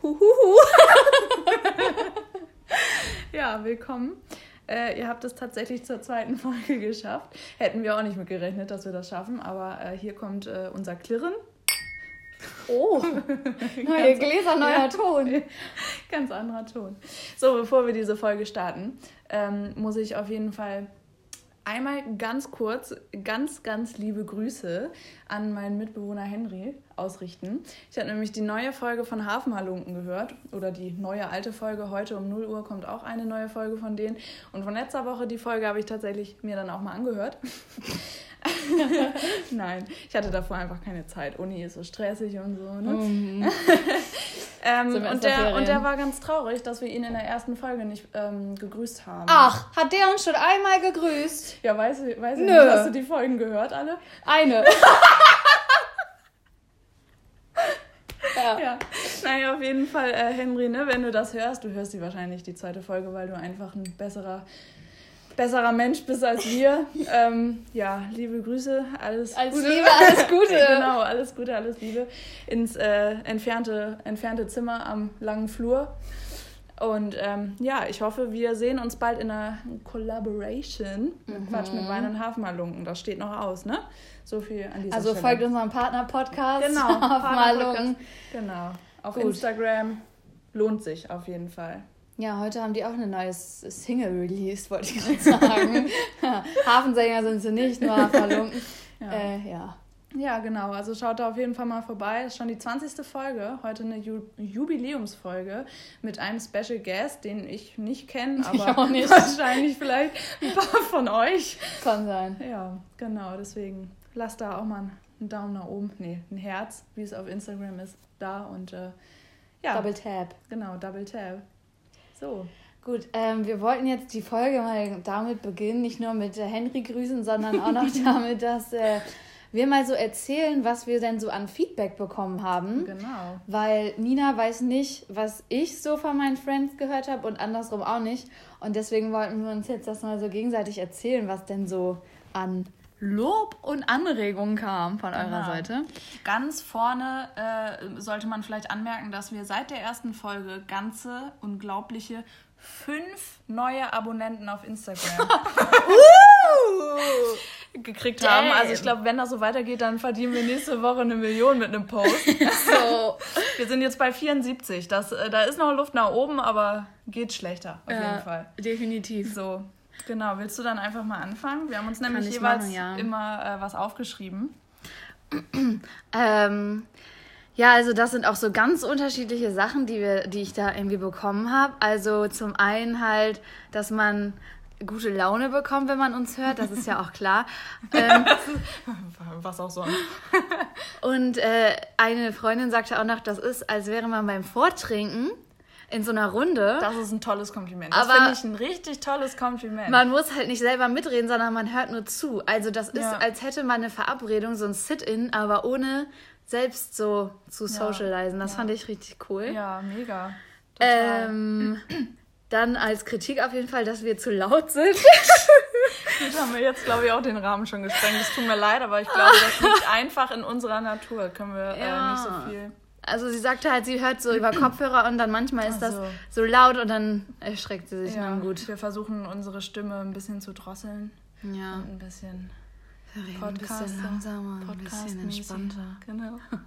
Huhuhu. ja, willkommen. Äh, ihr habt es tatsächlich zur zweiten Folge geschafft. Hätten wir auch nicht mit gerechnet, dass wir das schaffen, aber äh, hier kommt äh, unser Klirren. Oh, neue Gläser, neuer ja, Ton. Ganz anderer Ton. So, bevor wir diese Folge starten, ähm, muss ich auf jeden Fall einmal ganz kurz ganz, ganz liebe Grüße an meinen Mitbewohner Henry ausrichten. Ich habe nämlich die neue Folge von Hafenhalunken gehört oder die neue alte Folge. Heute um 0 Uhr kommt auch eine neue Folge von denen. Und von letzter Woche die Folge habe ich tatsächlich mir dann auch mal angehört. Nein, ich hatte davor einfach keine Zeit. Uni ist so stressig und so. Ne? Mhm. ähm, und, der, und der war ganz traurig, dass wir ihn in der ersten Folge nicht ähm, gegrüßt haben. Ach, hat der uns schon einmal gegrüßt? Ja, weiß, weiß ich Nö. nicht. Hast du die Folgen gehört, alle? Eine. ja. ja. Naja, auf jeden Fall, äh, Henry, ne, wenn du das hörst, du hörst sie wahrscheinlich die zweite Folge, weil du einfach ein besserer besserer Mensch bist als wir. Ähm, ja, liebe Grüße, alles alles Gute. Liebe, alles Gute. genau, alles Gute, alles Liebe ins äh, entfernte, entfernte Zimmer am langen Flur. Und ähm, ja, ich hoffe, wir sehen uns bald in einer Collaboration mit mhm. Quatsch mit Wein und Hafenmalunken. Das steht noch aus, ne? So viel an dieser Also Stelle. folgt unserem Partner-Podcast. Genau, Hafenmalunken. Genau. Auf Gut. Instagram lohnt sich auf jeden Fall. Ja, heute haben die auch eine neue Single released, wollte ich gerade sagen. Hafensänger sind sie nicht, nur Hafenmalunken. ja. Äh, ja. Ja, genau. Also schaut da auf jeden Fall mal vorbei. Das ist schon die 20. Folge. Heute eine Ju Jubiläumsfolge mit einem Special Guest, den ich nicht kenne, aber nicht. wahrscheinlich vielleicht ein paar von euch. Kann sein. Ja, genau. Deswegen lasst da auch mal einen Daumen nach oben. Nee, ein Herz, wie es auf Instagram ist, da und äh, ja. Double Tap. Genau, Double Tap. So. Gut, ähm, wir wollten jetzt die Folge mal damit beginnen, nicht nur mit äh, Henry grüßen, sondern auch noch damit, dass äh, wir mal so erzählen, was wir denn so an Feedback bekommen haben. Genau. Weil Nina weiß nicht, was ich so von meinen Friends gehört habe und andersrum auch nicht. Und deswegen wollten wir uns jetzt das mal so gegenseitig erzählen, was denn so an Lob und Anregungen kam von eurer genau. Seite. Ganz vorne äh, sollte man vielleicht anmerken, dass wir seit der ersten Folge ganze unglaubliche fünf neue Abonnenten auf Instagram uh, gekriegt Damn. haben. Also ich glaube, wenn das so weitergeht, dann verdienen wir nächste Woche eine Million mit einem Post. so. Wir sind jetzt bei 74. Das, äh, da ist noch Luft nach oben, aber geht schlechter auf ja, jeden Fall. Definitiv. So. Genau, willst du dann einfach mal anfangen? Wir haben uns nämlich jeweils machen, ja. immer äh, was aufgeschrieben. ähm, ja, also das sind auch so ganz unterschiedliche Sachen, die wir, die ich da irgendwie bekommen habe. Also zum einen halt, dass man gute Laune bekommt, wenn man uns hört, das ist ja auch klar. ähm, was auch sonst. und äh, eine Freundin sagte auch noch, das ist, als wäre man beim Vortrinken in so einer Runde. Das ist ein tolles Kompliment. Das finde ich ein richtig tolles Kompliment. Man muss halt nicht selber mitreden, sondern man hört nur zu. Also das ist, ja. als hätte man eine Verabredung, so ein Sit-in, aber ohne selbst so zu socialisen. Das ja. fand ich richtig cool. Ja, mega. Ähm, dann als Kritik auf jeden Fall, dass wir zu laut sind. Damit haben wir jetzt, glaube ich, auch den Rahmen schon gesprengt. Es tut mir leid, aber ich glaube, das liegt einfach in unserer Natur. Können wir ja. äh, nicht so viel also sie sagte halt, sie hört so über Kopfhörer und dann manchmal ist das so, laut und dann erschreckt sie sich ja, dann gut. Wir versuchen unsere Stimme ein bisschen zu drosseln. Ja. Und ein bisschen Podcast, ein bisschen langsamer, ein bisschen entspannter. Genau.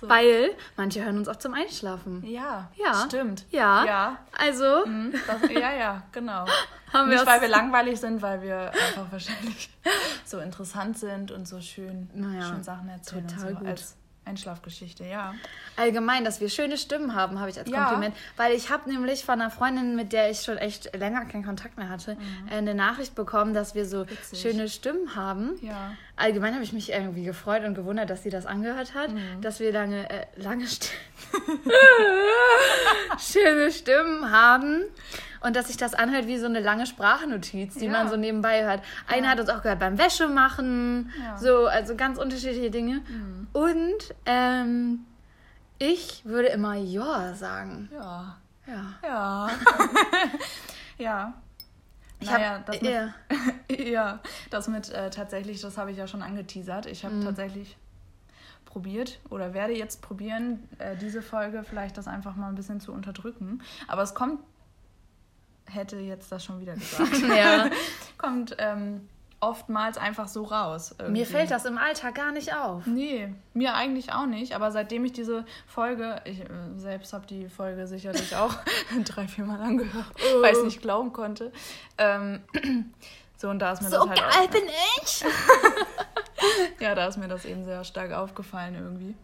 So. Weil manche hören uns auch zum Einschlafen. Ja, ja. stimmt. Ja. ja. Also. Mhm, das, ja, ja, genau. Haben Nicht, weil wir langweilig sind, weil wir einfach wahrscheinlich so interessant sind und so schön, naja, schön Sachen erzählen. Total so. gut. Als Einschlafgeschichte, ja. Allgemein, dass wir schöne Stimmen haben, habe ich als ja. Kompliment. Weil ich habe nämlich von einer Freundin, mit der ich schon echt länger keinen Kontakt mehr hatte, mhm. Äh, eine Nachricht bekommen, dass wir so Witzig. schöne Stimmen haben. Ja. Allgemein habe ich mich irgendwie gefreut und gewundert, dass sie das angehört hat, mhm. dass wir lange, äh, lange Stimmen schöne Stimmen haben und dass sich das anhört wie so eine lange Sprachnotiz, die ja. man so nebenbei hört. Eine ja. hat uns auch gehört beim Wäschemachen, ja. so, also ganz unterschiedliche Dinge. Mhm. Und ähm, ich würde immer Ja sagen. Ja. Ja. Ja. ja. Naja, das mit, ja. ja, das mit äh, tatsächlich, das habe ich ja schon angeteasert. Ich habe mhm. tatsächlich probiert oder werde jetzt probieren, äh, diese Folge vielleicht das einfach mal ein bisschen zu unterdrücken. Aber es kommt, hätte jetzt das schon wieder gesagt, ja. kommt ähm, oftmals einfach so raus. Irgendwie. Mir fällt das im Alltag gar nicht auf. Nee, mir eigentlich auch nicht. Aber seitdem ich diese Folge, ich äh, selbst habe die Folge sicherlich auch drei, vier Mal angehört, oh. weil ich es nicht glauben konnte. Ähm, so, und da ist mir so das halt geil bin ich! ja, da ist mir das eben sehr stark aufgefallen irgendwie.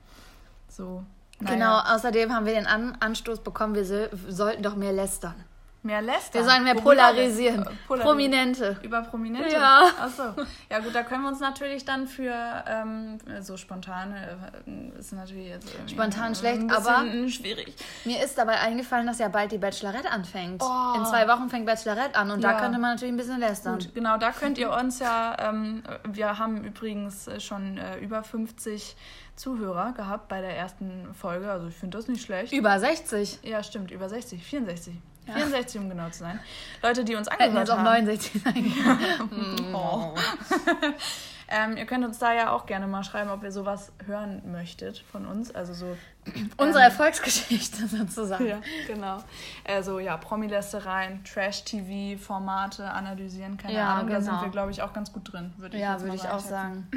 So. Naja. Genau, außerdem haben wir den An Anstoß bekommen, wir so, sollten doch mehr lästern. Mehr lästern. Wir sollen mehr polarisieren. polarisieren. Prominente. Über Prominente? Ja. Achso. Ja gut, da können wir uns natürlich dann für ähm, so spontan äh, ist natürlich jetzt spontan schlecht, aber schwierig. Mir ist dabei eingefallen, dass ja bald die Bachelorette anfängt. Oh. In zwei Wochen fängt Bachelorette an und ja. da könnte man natürlich ein bisschen lästern. Gut, genau, da könnt ihr uns ja. Ähm, wir haben übrigens schon äh, über 50 Zuhörer gehabt bei der ersten Folge. Also ich finde das nicht schlecht. Über 60. Ja, stimmt, über 60, 64. Ja. 64, um genau zu sein. Leute, die uns angehört haben. Hätten jetzt auch 69 sein oh. ähm, ihr könnt uns da ja auch gerne mal schreiben, ob ihr sowas hören möchtet von uns. Also so. Unsere ähm, Erfolgsgeschichte sozusagen. Ja, genau. Also ja, Promi-Lästereien, Trash-TV-Formate analysieren, keine ja, Ahnung. Genau. Da sind wir, glaube ich, auch ganz gut drin. Würde ich ja, würde ich auch sagen.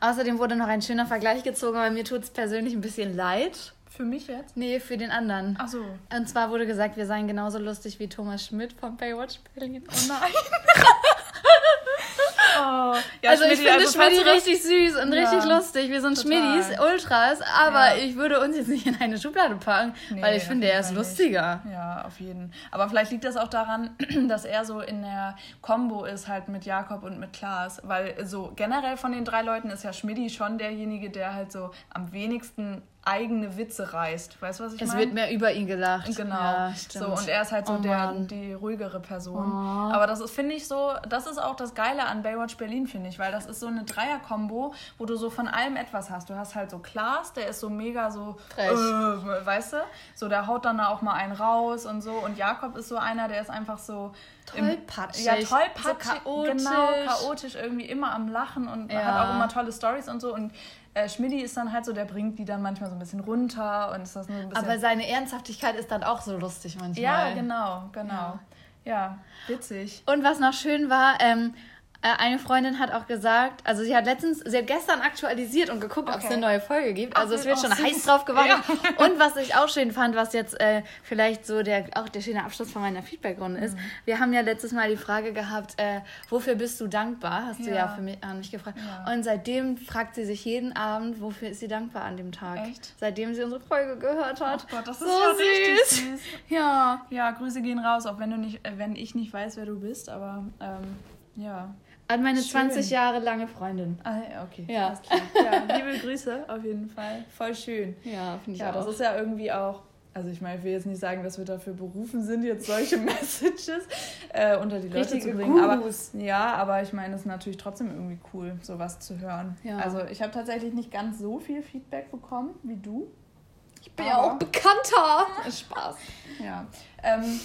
Außerdem wurde noch ein schöner Vergleich gezogen, aber mir tut es persönlich ein bisschen leid für mich jetzt? Nee, für den anderen. Ach so. Und zwar wurde gesagt, wir seien genauso lustig wie Thomas Schmidt von Baywatch Berlin. Oh nein. Oh, ja, also Schmidti, ich finde also Schmidti richtig süß und ja, richtig lustig. Wir sind Schmidis, Ultras, aber ja. ich würde uns jetzt nicht in eine Schublade packen, nee, weil ich finde, er ist lustiger. Nicht. Ja, auf jeden. Aber vielleicht liegt das auch daran, dass er so in der Combo ist halt mit Jakob und mit Klaas, weil so generell von den drei Leuten ist ja Schmidti schon derjenige, der halt so am wenigsten eigene Witze reißt. Weißt du, was ich meine? Es mein? wird mehr über ihn gelacht. Genau. Ja, so, und er ist halt so oh, der, die ruhigere Person. Oh. Aber das ist, finde ich, so, das ist auch das Geile an Baywatch Berlin, finde ich, weil das ist so eine Dreier-Kombo, wo du so von allem etwas hast. Du hast halt so Klaas, der ist so mega so, äh, weißt du? So, der haut dann auch mal einen raus und so. Und Jakob ist so einer, der ist einfach so. Tollpatschig. ja, tollpatschig. So chaotisch. Genau, chaotisch, irgendwie immer am Lachen und ja. hat auch immer tolle Stories und so. Und äh, Schmidti ist dann halt so, der bringt die dann manchmal so ein bisschen runter und ist das nur ein bisschen. Aber seine Ernsthaftigkeit ist dann auch so lustig manchmal. Ja, genau, genau. Ja, ja witzig. Und was noch schön war, ähm, äh, eine Freundin hat auch gesagt, also sie hat letztens, sie hat gestern aktualisiert und geguckt, okay. ob es eine neue Folge gibt. Also Ach, es wird schon süß. heiß drauf gewartet. Ja. Und was ich auch schön fand, was jetzt äh, vielleicht so der auch der schöne Abschluss von meiner Feedbackrunde ist, mhm. wir haben ja letztes Mal die Frage gehabt, äh, wofür bist du dankbar? Hast du ja, ja für mich, an mich gefragt. Ja. Und seitdem fragt sie sich jeden Abend, wofür ist sie dankbar an dem Tag? Echt? Seitdem sie unsere Folge gehört hat. Oh Gott, das ist so ja süß. süß. Ja. Ja, Grüße gehen raus, auch wenn du nicht, äh, wenn ich nicht weiß, wer du bist, aber ähm, ja. An meine Schön. 20 Jahre lange Freundin. Ah, okay. Ja. ja. Liebe Grüße auf jeden Fall. Voll schön. Ja, finde ich ja, auch. Das ist ja irgendwie auch. Also ich meine, ich will jetzt nicht sagen, dass wir dafür berufen sind, jetzt solche Messages äh, unter die Leute Richtige zu bringen. Aber, ja, aber ich meine, es ist natürlich trotzdem irgendwie cool, sowas zu hören. Ja. Also ich habe tatsächlich nicht ganz so viel Feedback bekommen wie du. Bin ja auch bekannter. Spaß. Ja. Ähm,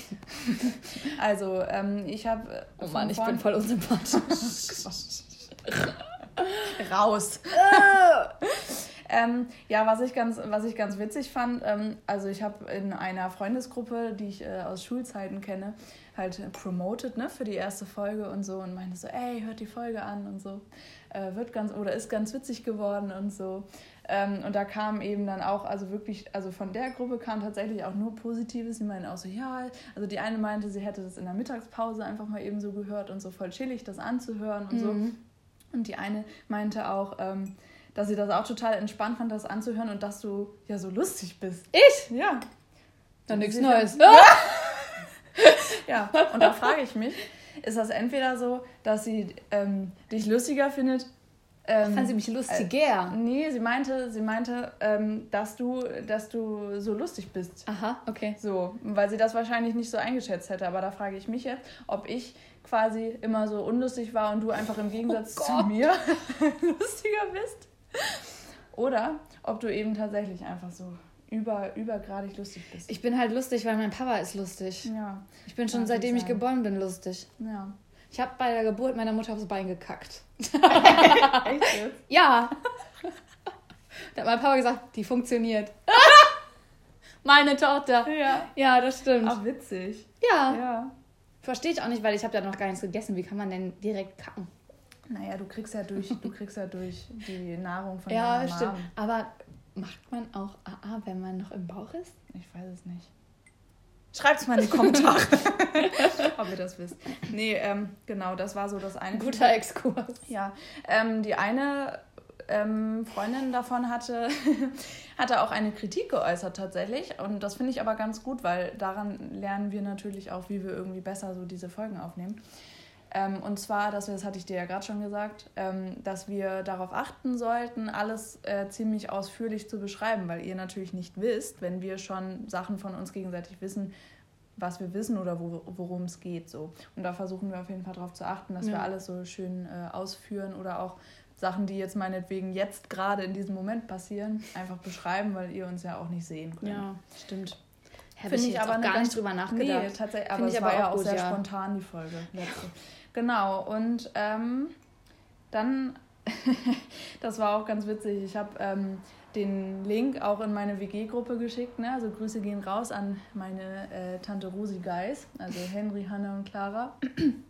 also, ähm, ich habe. Oh Mann, ich bin voll unsympathisch. Raus. ähm, ja, was ich ganz, was ich ganz witzig fand, ähm, also ich habe in einer Freundesgruppe, die ich äh, aus Schulzeiten kenne, halt promoted, ne, für die erste Folge und so und meinte so, ey, hört die Folge an und so. Äh, wird ganz oder ist ganz witzig geworden und so. Ähm, und da kam eben dann auch, also wirklich, also von der Gruppe kam tatsächlich auch nur Positives. Die meinen auch so, ja, also die eine meinte, sie hätte das in der Mittagspause einfach mal eben so gehört und so voll chillig, das anzuhören und mhm. so. Und die eine meinte auch, ähm, dass sie das auch total entspannt fand, das anzuhören und dass du ja so lustig bist. Ich? Ja. Dann nichts Neues. ja, und da frage ich mich, ist das entweder so, dass sie ähm, dich lustiger findet ähm, Fand sie mich lustiger? Äh, nee, sie meinte, sie meinte, ähm, dass du, dass du so lustig bist. Aha, okay. So, weil sie das wahrscheinlich nicht so eingeschätzt hätte. Aber da frage ich mich jetzt, ob ich quasi immer so unlustig war und du einfach im Gegensatz oh zu mir lustiger bist. Oder ob du eben tatsächlich einfach so über, übergradig lustig bist. Ich bin halt lustig, weil mein Papa ist lustig. Ja. Ich bin schon seitdem ich geboren bin lustig. Ja. Ich habe bei der Geburt meiner Mutter aufs Bein gekackt. Echt? Ja. Da hat mein Papa gesagt, die funktioniert. Meine Tochter. Ja. Ja, das stimmt. Ach, witzig. Ja. ja. Verstehe ich auch nicht, weil ich habe ja noch gar nichts gegessen. Wie kann man denn direkt kacken? Naja, du kriegst ja durch, du kriegst ja durch die Nahrung von Ja, stimmt. Aber macht man auch AA, wenn man noch im Bauch ist? Ich weiß es nicht. Schreibt es mal in die Kommentare, ob ihr das wisst. Nee, ähm, genau, das war so das eine. Guter Exkurs. Ja, ähm, die eine ähm, Freundin davon hatte, hatte auch eine Kritik geäußert tatsächlich. Und das finde ich aber ganz gut, weil daran lernen wir natürlich auch, wie wir irgendwie besser so diese Folgen aufnehmen. Ähm, und zwar, dass wir, das hatte ich dir ja gerade schon gesagt, ähm, dass wir darauf achten sollten, alles äh, ziemlich ausführlich zu beschreiben, weil ihr natürlich nicht wisst, wenn wir schon Sachen von uns gegenseitig wissen, was wir wissen oder wo, worum es geht. So. Und da versuchen wir auf jeden Fall darauf zu achten, dass ja. wir alles so schön äh, ausführen oder auch Sachen, die jetzt meinetwegen jetzt gerade in diesem Moment passieren, einfach beschreiben, weil ihr uns ja auch nicht sehen könnt. Ja, stimmt. Finde ich, ich aber gar nicht drüber nachgedacht. Nee, tatsächlich, aber Find es war ja auch sehr ja. spontan, die Folge. Letzte. Genau, und ähm, dann, das war auch ganz witzig, ich habe ähm, den Link auch in meine WG-Gruppe geschickt. Ne? Also Grüße gehen raus an meine äh, Tante Rosi Geis, also Henry, Hanna und Clara.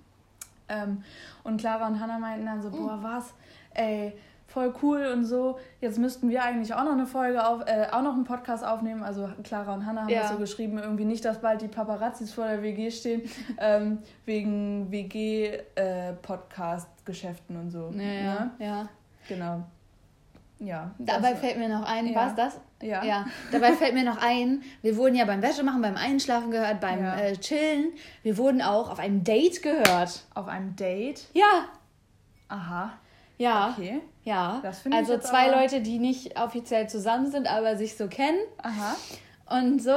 ähm, und Clara und Hanna meinten dann so, boah, was? Ey, voll cool und so. Jetzt müssten wir eigentlich auch noch eine Folge auf, äh, auch noch einen Podcast aufnehmen. Also Clara und Hannah haben ja. das so geschrieben, irgendwie nicht, dass bald die Paparazzis vor der WG stehen, ähm, wegen WG-Podcast-Geschäften äh, und so. Ja, ja, ne? ja. Genau. Ja. Dabei fällt mir noch ein, ja. was das? Ja. ja. Dabei fällt mir noch ein, wir wurden ja beim Wäschemachen, beim Einschlafen gehört, beim ja. äh, Chillen. Wir wurden auch auf einem Date gehört. Auf einem Date? Ja. Aha. Ja. Okay. Ja. also zwei aber... Leute, die nicht offiziell zusammen sind, aber sich so kennen. Aha. Und so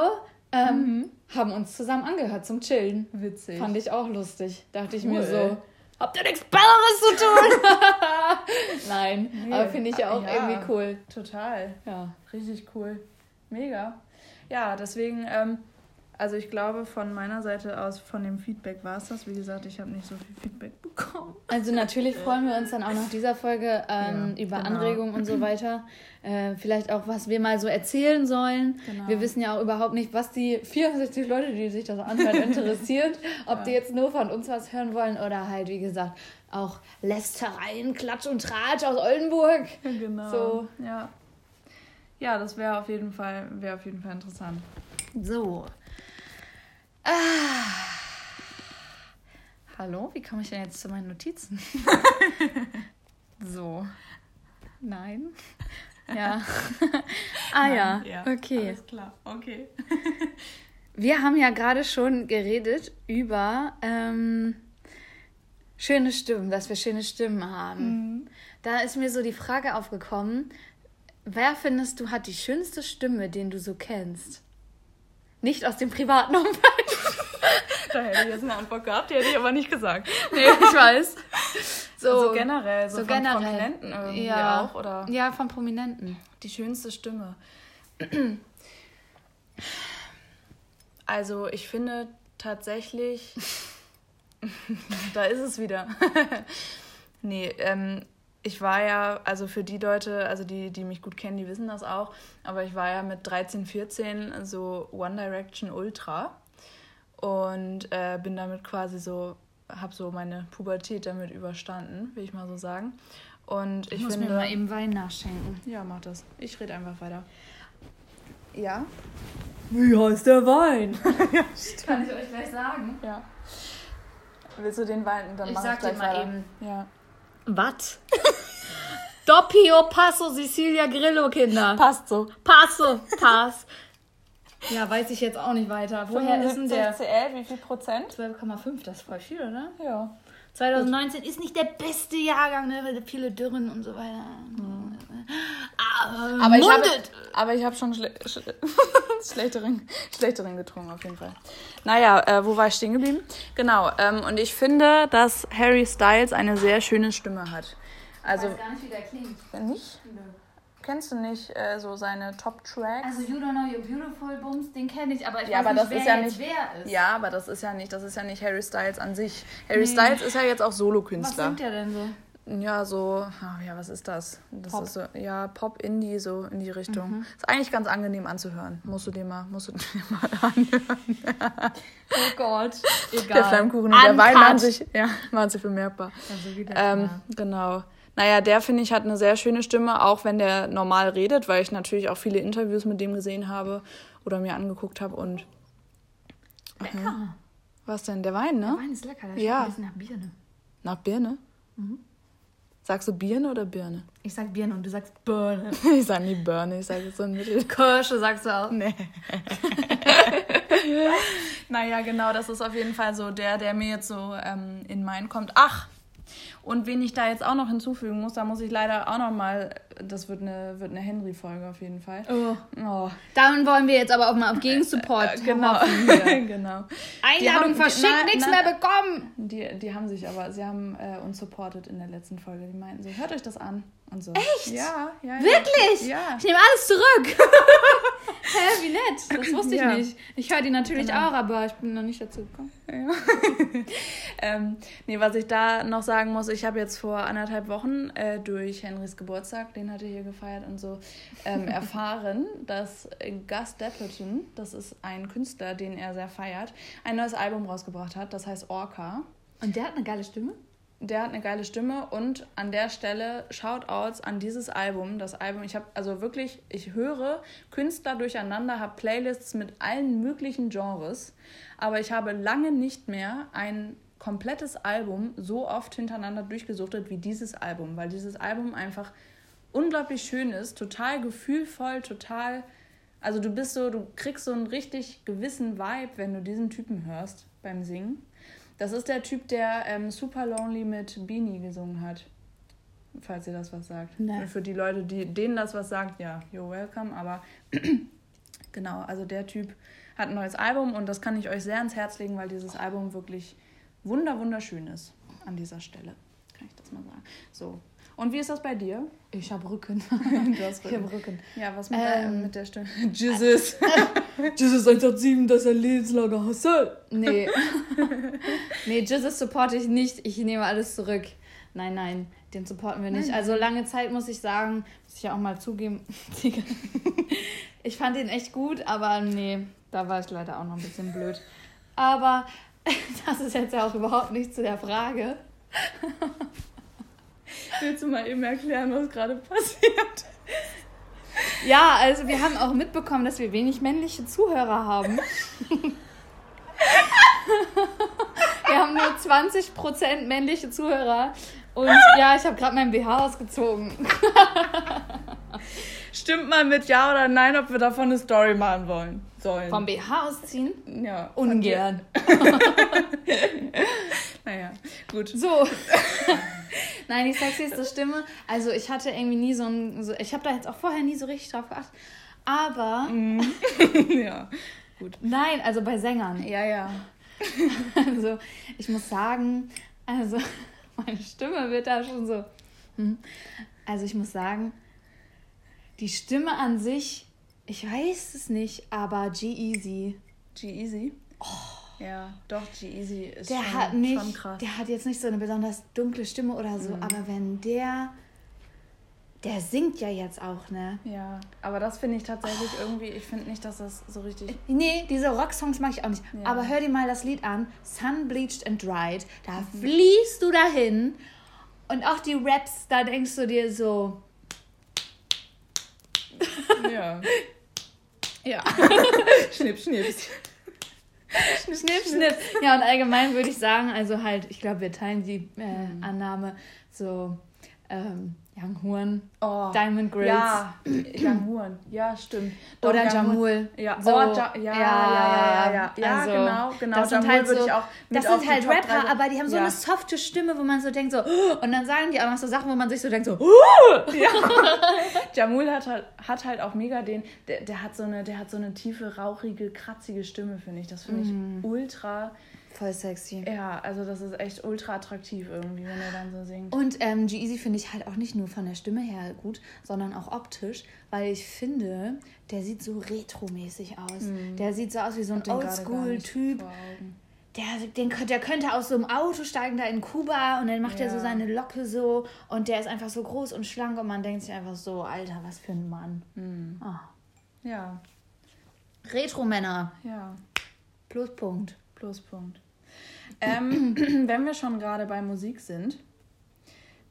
ähm, mhm. haben uns zusammen angehört zum Chillen. Witzig. Fand ich auch lustig. Dachte ich cool. mir so. Habt ihr nichts Besseres zu tun? Nein, nee. aber finde ich ja auch ja, irgendwie cool. Total. Ja. Richtig cool. Mega. Ja, deswegen ähm, also ich glaube, von meiner Seite aus, von dem Feedback war es das. Wie gesagt, ich habe nicht so viel Feedback bekommen. Also natürlich freuen wir uns dann auch nach dieser Folge ähm, ja, über genau. Anregungen und so weiter. Äh, vielleicht auch, was wir mal so erzählen sollen. Genau. Wir wissen ja auch überhaupt nicht, was die 64 Leute, die sich das anhören, interessiert. Ob ja. die jetzt nur von uns was hören wollen oder halt, wie gesagt, auch Lästereien, Klatsch und Tratsch aus Oldenburg. Genau. So. Ja. Ja, das wäre auf jeden Fall, wäre auf jeden Fall interessant. So, Ah. Hallo, wie komme ich denn jetzt zu meinen Notizen? so. Nein. Ja. ah Nein, ja. ja. Okay. Alles klar. Okay. Wir haben ja gerade schon geredet über ähm, schöne Stimmen, dass wir schöne Stimmen haben. Mhm. Da ist mir so die Frage aufgekommen, wer findest du hat die schönste Stimme, den du so kennst? Nicht aus dem privaten Umfeld. da hätte ich jetzt eine Antwort gehabt, die hätte ich aber nicht gesagt. Nee, ich weiß. So also generell, so, so von generell. Prominenten irgendwie ja. auch, oder? Ja, von Prominenten. Die schönste Stimme. Also ich finde tatsächlich, da ist es wieder. nee, ähm, ich war ja, also für die Leute, also die, die mich gut kennen, die wissen das auch, aber ich war ja mit 13, 14 so One Direction Ultra und äh, bin damit quasi so, habe so meine Pubertät damit überstanden, will ich mal so sagen. Und ich, ich muss finde, mir mal eben Wein nachschenken. Ja, mach das. Ich rede einfach weiter. Ja? Wie heißt der Wein? ja, Kann ich euch gleich sagen? Ja. Willst du den Wein? Dann ich mach sag ich gleich dir mal weiter. eben. Ja. Was? Doppio Passo Sicilia Grillo, Kinder. Passt so. Passo, pass. Ja, weiß ich jetzt auch nicht weiter. Woher ist denn der? CL, wie viel Prozent? 12,5, das ist voll viel, oder? Ja. 2019 Gut. ist nicht der beste Jahrgang, ne, weil viele Dürren und so weiter. Mhm. Aber, aber, ich habe, aber ich habe schon schle schle schlechteren, schlechteren getrunken, auf jeden Fall. Naja, äh, wo war ich stehen geblieben? Genau, ähm, und ich finde, dass Harry Styles eine sehr schöne Stimme hat. Also, ich weiß gar nicht, wie der klingt. Nicht? Nö. Kennst du nicht äh, so seine Top-Tracks? Also You Don't Know You're Beautiful Bums, den kenne ich, aber ich ja, weiß aber nicht, das wer ist ja jetzt nicht, wer ist. Ja, aber das ist ja nicht, das ist ja nicht Harry Styles an sich. Harry nee. Styles ist ja jetzt auch Solokünstler. Was singt der denn so? Ja, so, oh, ja, was ist das? Das Pop. ist so, ja, Pop, Indie, so in die Richtung. Mhm. Ist eigentlich ganz angenehm anzuhören. Musst du dir mal, musst du dir mal anhören. oh Gott, egal. Der Flammkuchen und der Wein waren sich, ja, waren sich bemerkbar. Also ähm, genau. Naja, der finde ich hat eine sehr schöne Stimme, auch wenn der normal redet, weil ich natürlich auch viele Interviews mit dem gesehen habe oder mir angeguckt habe und. Lecker. Was denn? Der Wein, ne? Der Wein ist lecker, der ja. schmeckt ein bisschen nach Birne. Nach Birne? Mhm. Sagst du Birne oder Birne? Ich sag Birne und du sagst Birne. ich sag nie Birne, ich sage so ein Mittel. Kirsche sagst du auch. Nee. naja, genau, das ist auf jeden Fall so der, der mir jetzt so ähm, in meinen kommt. Ach, und wen ich da jetzt auch noch hinzufügen muss, da muss ich leider auch noch mal, das wird eine, wird eine Henry-Folge auf jeden Fall. Oh. oh. Dann wollen wir jetzt aber auch mal auf Gegensupport äh, genau. genau. Einladung verschickt, nichts mehr bekommen. Die, die haben sich aber, sie haben äh, uns supportet in der letzten Folge. Die meinten so, hört euch das an und so. Echt? Ja. ja. Wirklich? Ja. Ich nehme alles zurück. Hä, wie nett. Das wusste ich ja. nicht. Ich höre die natürlich genau. auch, aber ich bin noch nicht dazu gekommen. Ja. ähm, nee, was ich da noch sagen muss, ich habe jetzt vor anderthalb Wochen äh, durch Henrys Geburtstag, den hat er hier gefeiert und so, ähm, erfahren, dass Gus Dapperton, das ist ein Künstler, den er sehr feiert, ein neues Album rausgebracht hat, das heißt Orca. Und der hat eine geile Stimme? Der hat eine geile Stimme und an der Stelle Shoutouts an dieses Album. Das Album, ich habe also wirklich, ich höre Künstler durcheinander, habe Playlists mit allen möglichen Genres, aber ich habe lange nicht mehr ein komplettes Album so oft hintereinander durchgesuchtet wie dieses Album, weil dieses Album einfach unglaublich schön ist, total gefühlvoll, total also du bist so, du kriegst so einen richtig gewissen Vibe, wenn du diesen Typen hörst beim Singen. Das ist der Typ, der ähm, Super Lonely mit Beanie gesungen hat. Falls ihr das was sagt. Nee. Für die Leute, die, denen das was sagt, ja, you're welcome. Aber genau, also der Typ hat ein neues Album und das kann ich euch sehr ans Herz legen, weil dieses Album wirklich wunder wunderschön ist an dieser Stelle. Kann ich das mal sagen. So, und wie ist das bei dir? Ich habe Rücken. Rücken. Ich habe Rücken. Ja, was mit, ähm, der, mit der Stimme? Jesus. Jesus 187, das ist ein lebenslanger Hassel. Nee. nee, Jesus supporte ich nicht. Ich nehme alles zurück. Nein, nein, den supporten wir nicht. Nein, also lange Zeit muss ich sagen, muss ich ja auch mal zugeben. ich fand ihn echt gut, aber nee, da war ich leider auch noch ein bisschen blöd. Aber das ist jetzt ja auch überhaupt nicht zu der Frage. Willst du mal eben erklären, was gerade passiert? Ja, also wir haben auch mitbekommen, dass wir wenig männliche Zuhörer haben. wir haben nur 20% männliche Zuhörer. Und ja, ich habe gerade mein BH ausgezogen. Stimmt mal mit Ja oder Nein, ob wir davon eine Story machen wollen. Sollen. Vom BH ausziehen? Ja. Ungern. naja, gut. So. Nein, die sexyste Stimme. Also ich hatte irgendwie nie so ein. So, ich habe da jetzt auch vorher nie so richtig drauf geachtet. Aber. Mm. ja, gut. Nein, also bei Sängern. Ja, ja. Also ich muss sagen, also meine Stimme wird da schon so. Hm. Also ich muss sagen, die Stimme an sich, ich weiß es nicht, aber G-Easy. G-Easy? Oh. Ja, doch, G-Easy ist der schon, hat nicht, schon krass. Der hat jetzt nicht so eine besonders dunkle Stimme oder so, mhm. aber wenn der. Der singt ja jetzt auch, ne? Ja, aber das finde ich tatsächlich oh. irgendwie, ich finde nicht, dass das so richtig. Nee, diese Rocksongs mag ich auch nicht. Ja. Aber hör dir mal das Lied an: Sun Bleached and Dried. Da mhm. fließt du dahin. Und auch die Raps, da denkst du dir so. Ja. ja. schnipp, schnipp. schnipp, schnipp, schnipp. Ja, und allgemein würde ich sagen, also halt, ich glaube, wir teilen die äh, mhm. Annahme so. Ähm, Young oh, Diamond Grills. Ja, Young ja, stimmt. Doch, Oder Jamul. Ja, so, oh, ja, ja, ja, ja, ja, ja, also, genau, genau. Das sind halt so, das sind halt Rapper, aber die haben so eine softe Stimme, wo man so denkt so, und dann sagen die auch noch so Sachen, wo man sich so denkt so, ja. Jamul hat halt, hat halt auch mega den, der, der hat so eine, der hat so eine tiefe, rauchige, kratzige Stimme, finde ich. Das finde ich mm. ultra Voll sexy. Ja, also das ist echt ultra attraktiv irgendwie, wenn er dann so singt. Und ähm, G-Eazy finde ich halt auch nicht nur von der Stimme her gut, sondern auch optisch, weil ich finde, der sieht so retromäßig aus. Mhm. Der sieht so aus wie so ein Oldschool-Typ. der, den, der könnte aus so einem Auto steigen da in Kuba und dann macht ja. er so seine Locke so und der ist einfach so groß und schlank und man denkt sich einfach so, Alter, was für ein Mann. Mhm. Oh. Ja. Retro-Männer. Ja. Pluspunkt. Pluspunkt. Ähm, wenn wir schon gerade bei Musik sind,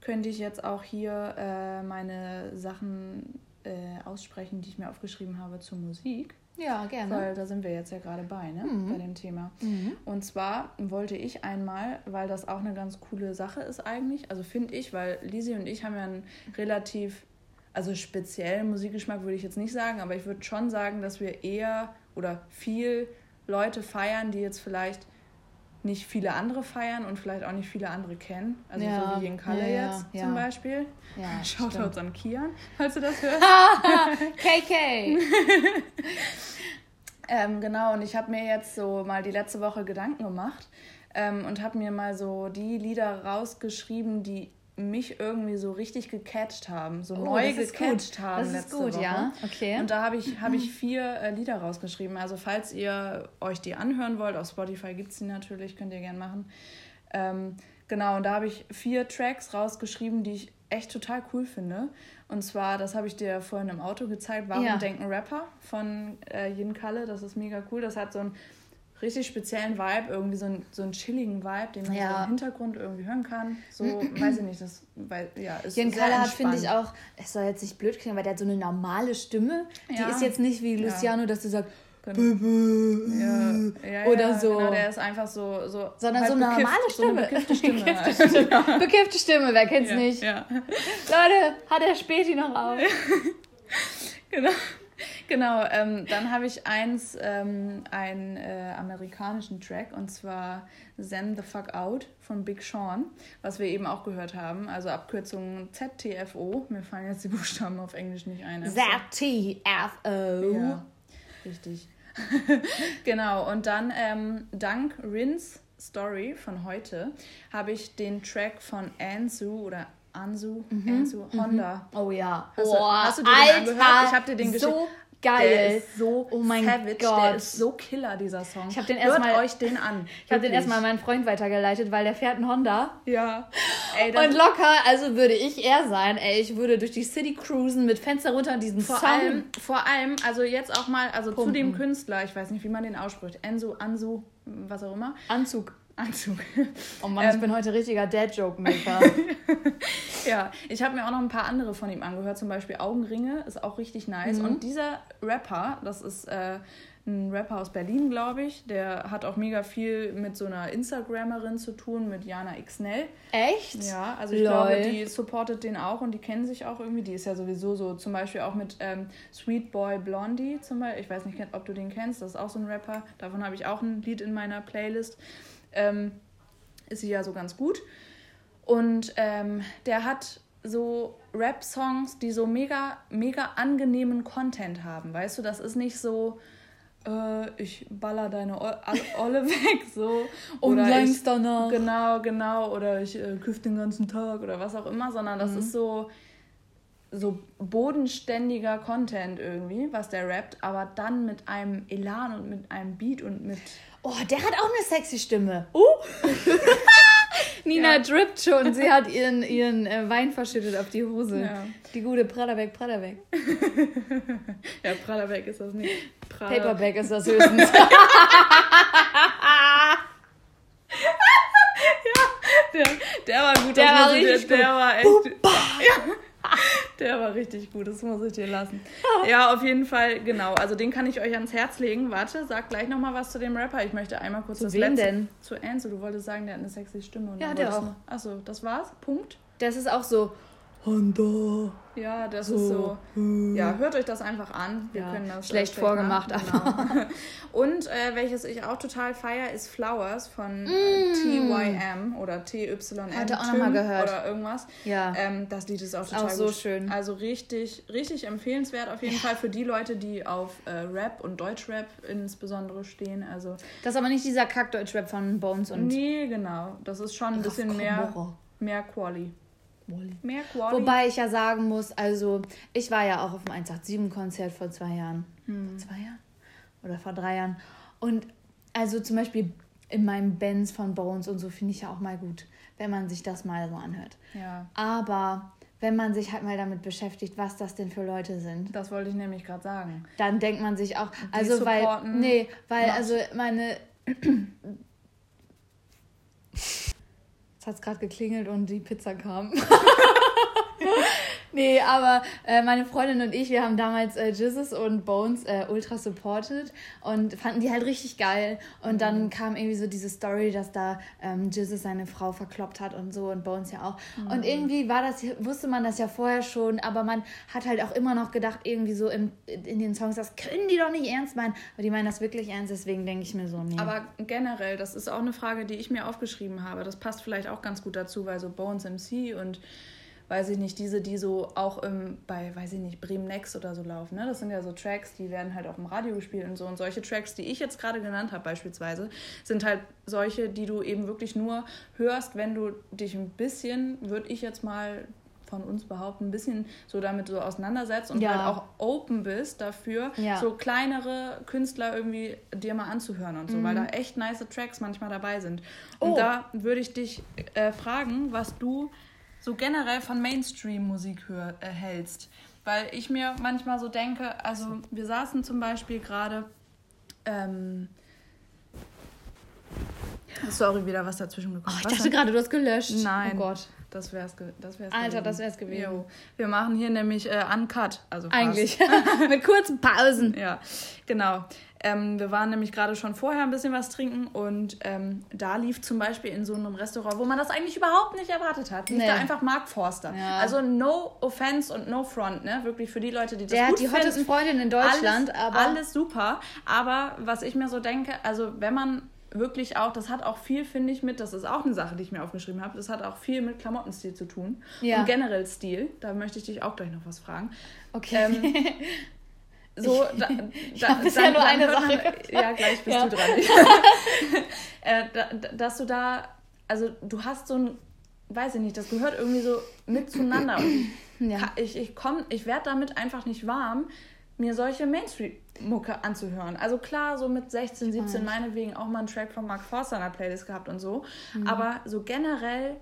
könnte ich jetzt auch hier äh, meine Sachen äh, aussprechen, die ich mir aufgeschrieben habe zur Musik. Ja, gerne. Weil da sind wir jetzt ja gerade bei, ne? Mhm. Bei dem Thema. Mhm. Und zwar wollte ich einmal, weil das auch eine ganz coole Sache ist eigentlich, also finde ich, weil Lisi und ich haben ja einen relativ, also speziellen Musikgeschmack würde ich jetzt nicht sagen, aber ich würde schon sagen, dass wir eher oder viel Leute feiern, die jetzt vielleicht nicht viele andere feiern und vielleicht auch nicht viele andere kennen. Also ja, so wie in Kalle ja, jetzt ja, zum Beispiel. Ja, Shoutouts an Kian, falls du das hörst. KK! ähm, genau, und ich habe mir jetzt so mal die letzte Woche Gedanken gemacht ähm, und habe mir mal so die Lieder rausgeschrieben, die mich irgendwie so richtig gecatcht haben, so oh, neu gecatcht haben. Das ist gut, Woche. ja. Okay. Und da habe ich, hab ich vier äh, Lieder rausgeschrieben. Also falls ihr euch die anhören wollt, auf Spotify gibt es die natürlich, könnt ihr gerne machen. Ähm, genau, und da habe ich vier Tracks rausgeschrieben, die ich echt total cool finde. Und zwar, das habe ich dir vorhin im Auto gezeigt, Warum ja. denken Rapper von äh, Yin Kalle. Das ist mega cool. Das hat so ein richtig speziellen Vibe, irgendwie so, ein, so einen chilligen Vibe, den man ja. so im Hintergrund irgendwie hören kann. So, weiß ich nicht, das weil, ja, ist Jan Kalle hat, finde ich auch, es soll jetzt nicht blöd klingen, weil der hat so eine normale Stimme. Ja. Die ist jetzt nicht wie Luciano, ja. dass du sagst, ja, ja, oder ja, so. Genau, der ist einfach so. so Sondern halt so eine bekifft, normale Stimme. So bekiffte Stimme. bekiffte, Stimme. bekiffte Stimme, wer kennt's nicht? Leute, hat der Späti noch auf. genau. Genau, ähm, dann habe ich eins, ähm, einen äh, amerikanischen Track und zwar Zen the Fuck Out von Big Sean, was wir eben auch gehört haben. Also Abkürzung ZTFO. Mir fallen jetzt die Buchstaben auf Englisch nicht ein. ZTFO. Ja, richtig. genau, und dann ähm, dank Rins Story von heute habe ich den Track von Ansu oder Ansu, mhm. Ansu Honda. Mhm. Oh ja. Hast, oh, du, hast du den Alter, angehört? Ich habe dir den geschickt. So geil. Der ist so oh mein savage, Gott. der ist so killer, dieser Song. Ich habe den erstmal euch den an. Ich habe den erstmal meinem Freund weitergeleitet, weil der fährt einen Honda. Ja. Ey, und locker, also würde ich er sein, ey, ich würde durch die City cruisen mit Fenster runter und diesen vor Song. Allem, vor allem, also jetzt auch mal, also Pumpen. zu dem Künstler, ich weiß nicht, wie man den ausspricht, Enzo, Ansu, was auch immer. Anzug. Anzug. Oh Mann, ähm, ich bin heute richtiger Dad-Joke-Maker. ja, ich habe mir auch noch ein paar andere von ihm angehört, zum Beispiel Augenringe, ist auch richtig nice. Mhm. Und dieser Rapper, das ist äh, ein Rapper aus Berlin, glaube ich, der hat auch mega viel mit so einer Instagrammerin zu tun, mit Jana Xnell. Echt? Ja, also ich Lol. glaube, die supportet den auch und die kennen sich auch irgendwie. Die ist ja sowieso so, zum Beispiel auch mit ähm, Sweet Boy Blondie, zum Beispiel. Ich weiß nicht, ob du den kennst, das ist auch so ein Rapper. Davon habe ich auch ein Lied in meiner Playlist ähm, ist sie ja so ganz gut. Und ähm, der hat so Rap-Songs, die so mega, mega angenehmen Content haben. Weißt du, das ist nicht so, äh, ich baller deine Olle weg, so. Und längst danach. Genau, genau. Oder ich äh, küff den ganzen Tag oder was auch immer, sondern das mhm. ist so, so bodenständiger Content irgendwie, was der rappt, aber dann mit einem Elan und mit einem Beat und mit Oh, der hat auch eine sexy Stimme. Uh. Nina ja. drippt schon. Sie hat ihren, ihren äh, Wein verschüttet auf die Hose. Ja. Die gute Prada weg. ja, Prada weg ist das nicht. Prada. Paperback ist das höchstens. ja, der, der war gut. Der war richtig der, der war echt. Ja. Der war richtig gut, das muss ich dir lassen. Ja, auf jeden Fall, genau. Also den kann ich euch ans Herz legen. Warte, sag gleich nochmal was zu dem Rapper. Ich möchte einmal kurz zu das wem letzte... denn? Zu Enzo. Du wolltest sagen, der hat eine sexy Stimme. Und ja, der auch. Achso, das war's? Punkt? Das ist auch so Honda. Ja, das so. ist so. Ja, hört euch das einfach an. Wir ja, können das schlecht vorgemacht, aber. Genau. Und äh, welches ich auch total feier, ist Flowers von mm. TYM oder TYM. Hatte auch nochmal gehört. Oder irgendwas. Ja. Ähm, das Lied ist auch ist total auch so gut. schön. Also richtig, richtig empfehlenswert auf jeden ja. Fall für die Leute, die auf äh, Rap und Deutschrap insbesondere stehen. Also das ist aber nicht dieser Kack-Deutschrap von Bones und. Nee, genau. Das ist schon ein bisschen mehr, mehr Quali. Molly. Mehr Quali. Wobei ich ja sagen muss, also ich war ja auch auf dem 187-Konzert vor zwei Jahren. Hm. Zwei Jahren? Oder vor drei Jahren. Und also zum Beispiel in meinem Bands von Bones und so finde ich ja auch mal gut, wenn man sich das mal so anhört. Ja. Aber wenn man sich halt mal damit beschäftigt, was das denn für Leute sind. Das wollte ich nämlich gerade sagen. Dann denkt man sich auch, also weil, nee, weil also meine, hat gerade geklingelt und die Pizza kam. nee, aber äh, meine Freundin und ich, wir haben damals äh, Jizzes und Bones äh, ultra supported und fanden die halt richtig geil. Und mhm. dann kam irgendwie so diese Story, dass da ähm, Jizzes seine Frau verkloppt hat und so und Bones ja auch. Mhm. Und irgendwie war das, wusste man das ja vorher schon, aber man hat halt auch immer noch gedacht, irgendwie so im, in den Songs, das können die doch nicht ernst meinen. Aber die meinen das wirklich ernst, deswegen denke ich mir so, nee. Aber generell, das ist auch eine Frage, die ich mir aufgeschrieben habe. Das passt vielleicht auch ganz gut dazu, weil so Bones MC und weiß ich nicht, diese, die so auch im, bei, weiß ich nicht, Bremen Next oder so laufen. Ne? Das sind ja so Tracks, die werden halt auch im Radio gespielt und so. Und solche Tracks, die ich jetzt gerade genannt habe beispielsweise, sind halt solche, die du eben wirklich nur hörst, wenn du dich ein bisschen, würde ich jetzt mal von uns behaupten, ein bisschen so damit so auseinandersetzt und ja. halt auch open bist dafür, ja. so kleinere Künstler irgendwie dir mal anzuhören und so, mhm. weil da echt nice Tracks manchmal dabei sind. Und oh. da würde ich dich äh, fragen, was du so generell von Mainstream-Musik äh, hältst. Weil ich mir manchmal so denke, also wir saßen zum Beispiel gerade. Ähm, Sorry, wieder was dazwischen gekommen. Oh, ich dachte gerade, du hast gelöscht. Nein. Oh Gott. Das wär's, das wär's Alter, gewesen. das wär's gewesen. Jo. Wir machen hier nämlich äh, Uncut. Also Eigentlich. Mit kurzen Pausen. Ja, genau. Ähm, wir waren nämlich gerade schon vorher ein bisschen was trinken und ähm, da lief zum Beispiel in so einem Restaurant, wo man das eigentlich überhaupt nicht erwartet hat, lief nee. da einfach Mark Forster. Ja. Also no offense und no front, ne? Wirklich für die Leute, die das Der gut hat die hotteste Freundin in Deutschland, alles, aber alles super. Aber was ich mir so denke, also wenn man wirklich auch, das hat auch viel, finde ich, mit, das ist auch eine Sache, die ich mir aufgeschrieben habe, das hat auch viel mit Klamottenstil zu tun. Ja. Und generell Stil, da möchte ich dich auch gleich noch was fragen. Okay. Ähm, so, da, da, ich dann, ja nur eine Sache. Man, ja, gleich bist ja. du dran. äh, da, dass du da, also du hast so ein, weiß ich nicht, das gehört irgendwie so mit zueinander. Ja. ich, ich, komm, ich werde damit einfach nicht warm, mir solche Mainstream-Mucke anzuhören. Also klar, so mit 16, 17 meinetwegen auch mal einen Track von Mark Forster in der Playlist gehabt und so. Mhm. Aber so generell,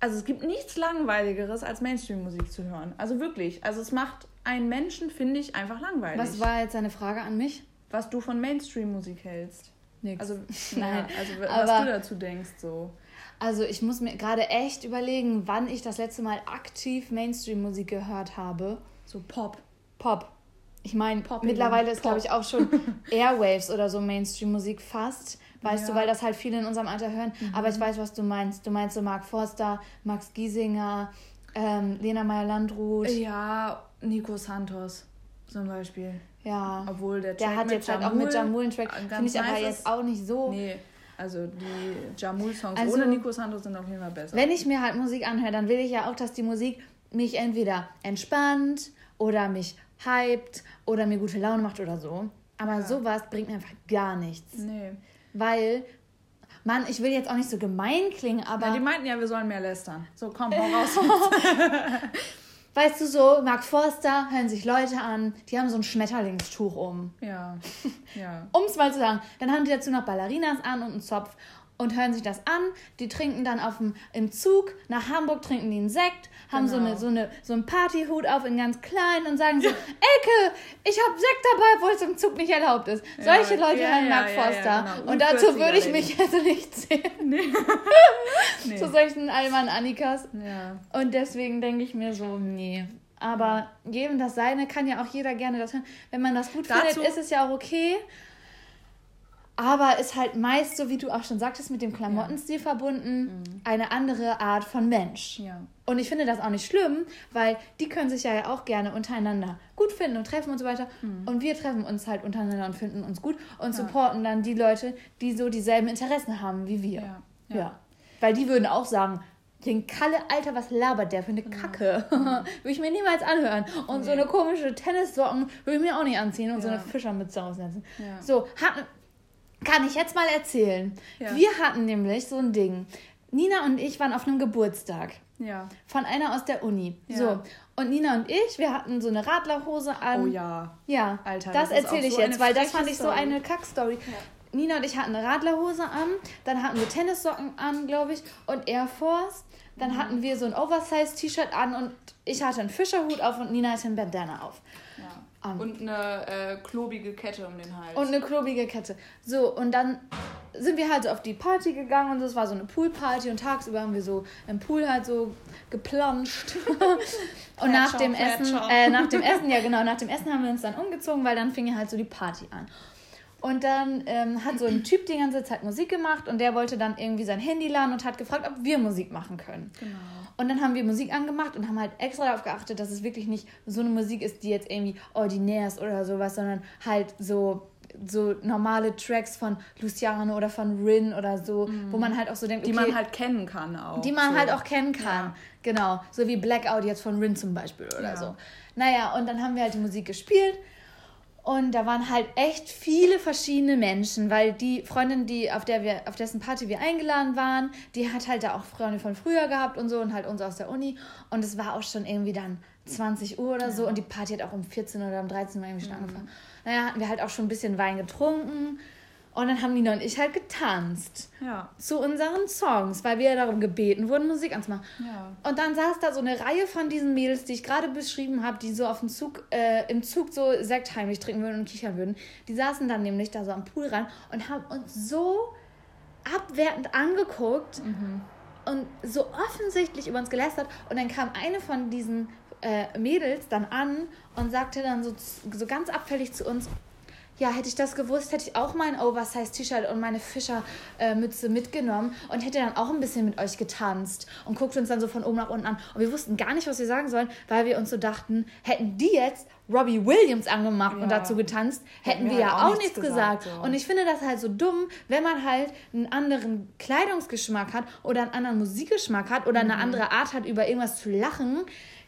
also es gibt nichts Langweiligeres, als Mainstream-Musik zu hören. Also wirklich. Also es macht einen Menschen, finde ich, einfach langweilig. Was war jetzt eine Frage an mich? Was du von Mainstream-Musik hältst. Nix. Also, Nein. Ja, also was Aber, du dazu denkst, so. Also ich muss mir gerade echt überlegen, wann ich das letzte Mal aktiv Mainstream-Musik gehört habe. So Pop. Pop. Ich meine, mittlerweile ist, glaube ich, auch schon Airwaves oder so Mainstream-Musik fast. Weißt ja. du, weil das halt viele in unserem Alter hören. Mhm. Aber ich weiß, was du meinst. Du meinst so Mark Forster, Max Giesinger, ähm, Lena Meyer-Landrut. Ja, Nico Santos zum Beispiel. Ja. Obwohl der Track Der hat jetzt Jamul, halt auch mit Jamul einen Track. Finde ich aber jetzt auch nicht so. Nee. Also die Jamul-Songs also, ohne Nico Santos sind auf jeden Fall besser. Wenn ich mir halt Musik anhöre, dann will ich ja auch, dass die Musik mich entweder entspannt oder mich hypt oder mir gute Laune macht oder so. Aber ja. sowas bringt mir einfach gar nichts. Nee. Weil, Mann, ich will jetzt auch nicht so gemein klingen, aber. Ja, die meinten ja, wir sollen mehr lästern. So, komm, hau raus. weißt du so, Mark Forster hören sich Leute an, die haben so ein Schmetterlingstuch um. Ja. ja. um es mal zu sagen. Dann haben die dazu noch Ballerinas an und einen Zopf und hören sich das an. Die trinken dann auf dem, im Zug nach Hamburg, trinken die einen Sekt, haben genau. so, eine, so, eine, so einen Partyhut auf in ganz klein und sagen so, Elke, ich habe Sekt dabei, obwohl es im Zug nicht erlaubt ist. Ja, Solche Leute ja, hören ja, Mark Forster. Genau. Und dazu würde ich mich jetzt nicht sehen. Nee. nee. Zu solchen Alman Annikas. Und deswegen denke ich mir so, nee. Aber jedem das Seine kann ja auch jeder gerne das hören. Wenn man das gut dazu findet, ist es ja auch okay aber ist halt meist, so wie du auch schon sagtest, mit dem Klamottenstil ja. verbunden, mhm. eine andere Art von Mensch. Ja. Und ich finde das auch nicht schlimm, weil die können sich ja auch gerne untereinander gut finden und treffen und so weiter. Mhm. Und wir treffen uns halt untereinander und finden uns gut und ja. supporten dann die Leute, die so dieselben Interessen haben wie wir. Ja. Weil die würden auch sagen, den Kalle, Alter, was labert der für eine Kacke? Mhm. würde ich mir niemals anhören. Und nee. so eine komische Tennissocken würde ich mir auch nicht anziehen und so eine Fischermütze aussetzen. So, hat, kann ich jetzt mal erzählen. Ja. Wir hatten nämlich so ein Ding. Nina und ich waren auf einem Geburtstag. Ja. Von einer aus der Uni. Ja. So. Und Nina und ich, wir hatten so eine Radlerhose an. Oh ja. Ja. Alter. Das, das erzähle ich so jetzt, weil das fand ich so eine Kackstory. Ja. Nina und ich hatten eine Radlerhose an, dann hatten wir Tennissocken an, glaube ich, und Air Force. Dann mhm. hatten wir so ein Oversize-T-Shirt an und ich hatte einen Fischerhut auf und Nina hatte einen Bandana auf. Ja. Um. Und eine äh, klobige Kette um den Hals. Und eine klobige Kette. So, und dann sind wir halt so auf die Party gegangen und es war so eine Poolparty und tagsüber haben wir so im Pool halt so geplanscht. und nach dem Essen, äh, nach dem Essen, ja genau, nach dem Essen haben wir uns dann umgezogen, weil dann fing halt so die Party an. Und dann ähm, hat so ein Typ die ganze Zeit Musik gemacht und der wollte dann irgendwie sein Handy laden und hat gefragt, ob wir Musik machen können. Genau. Und dann haben wir Musik angemacht und haben halt extra darauf geachtet, dass es wirklich nicht so eine Musik ist, die jetzt irgendwie ordinär ist oder sowas, sondern halt so so normale Tracks von Luciano oder von Rin oder so, mm. wo man halt auch so denkt, okay, die man halt kennen kann auch. Die man so. halt auch kennen kann. Ja. Genau, so wie Blackout jetzt von Rin zum Beispiel oder ja. so. Naja, und dann haben wir halt die Musik gespielt und da waren halt echt viele verschiedene Menschen, weil die Freundin, die auf der wir, auf dessen Party wir eingeladen waren, die hat halt da auch Freunde von früher gehabt und so und halt uns aus der Uni. Und es war auch schon irgendwie dann 20 Uhr oder so und die Party hat auch um 14 oder um 13 Uhr irgendwie schon mhm. angefangen. Naja, hatten wir halt auch schon ein bisschen Wein getrunken und dann haben Nina und ich halt getanzt. Ja. Zu unseren Songs, weil wir ja darum gebeten wurden, Musik anzumachen. Ja. Und dann saß da so eine Reihe von diesen Mädels, die ich gerade beschrieben habe, die so auf dem Zug, äh, im Zug so Sekt heimlich trinken würden und kichern würden. Die saßen dann nämlich da so am Pool ran und haben uns so abwertend angeguckt mhm. und so offensichtlich über uns gelästert. Und dann kam eine von diesen äh, Mädels dann an und sagte dann so, so ganz abfällig zu uns, ja, hätte ich das gewusst, hätte ich auch mein Oversize-T-Shirt und meine Fischermütze mitgenommen und hätte dann auch ein bisschen mit euch getanzt und guckte uns dann so von oben nach unten an. Und wir wussten gar nicht, was wir sagen sollen, weil wir uns so dachten, hätten die jetzt Robbie Williams angemacht ja. und dazu getanzt, hätten wir, wir ja auch, nichts gesagt. gesagt. So. Und ich finde das halt so dumm, wenn man halt einen anderen Kleidungsgeschmack hat oder einen anderen Musikgeschmack hat oder mhm. eine andere Art hat, über irgendwas zu lachen,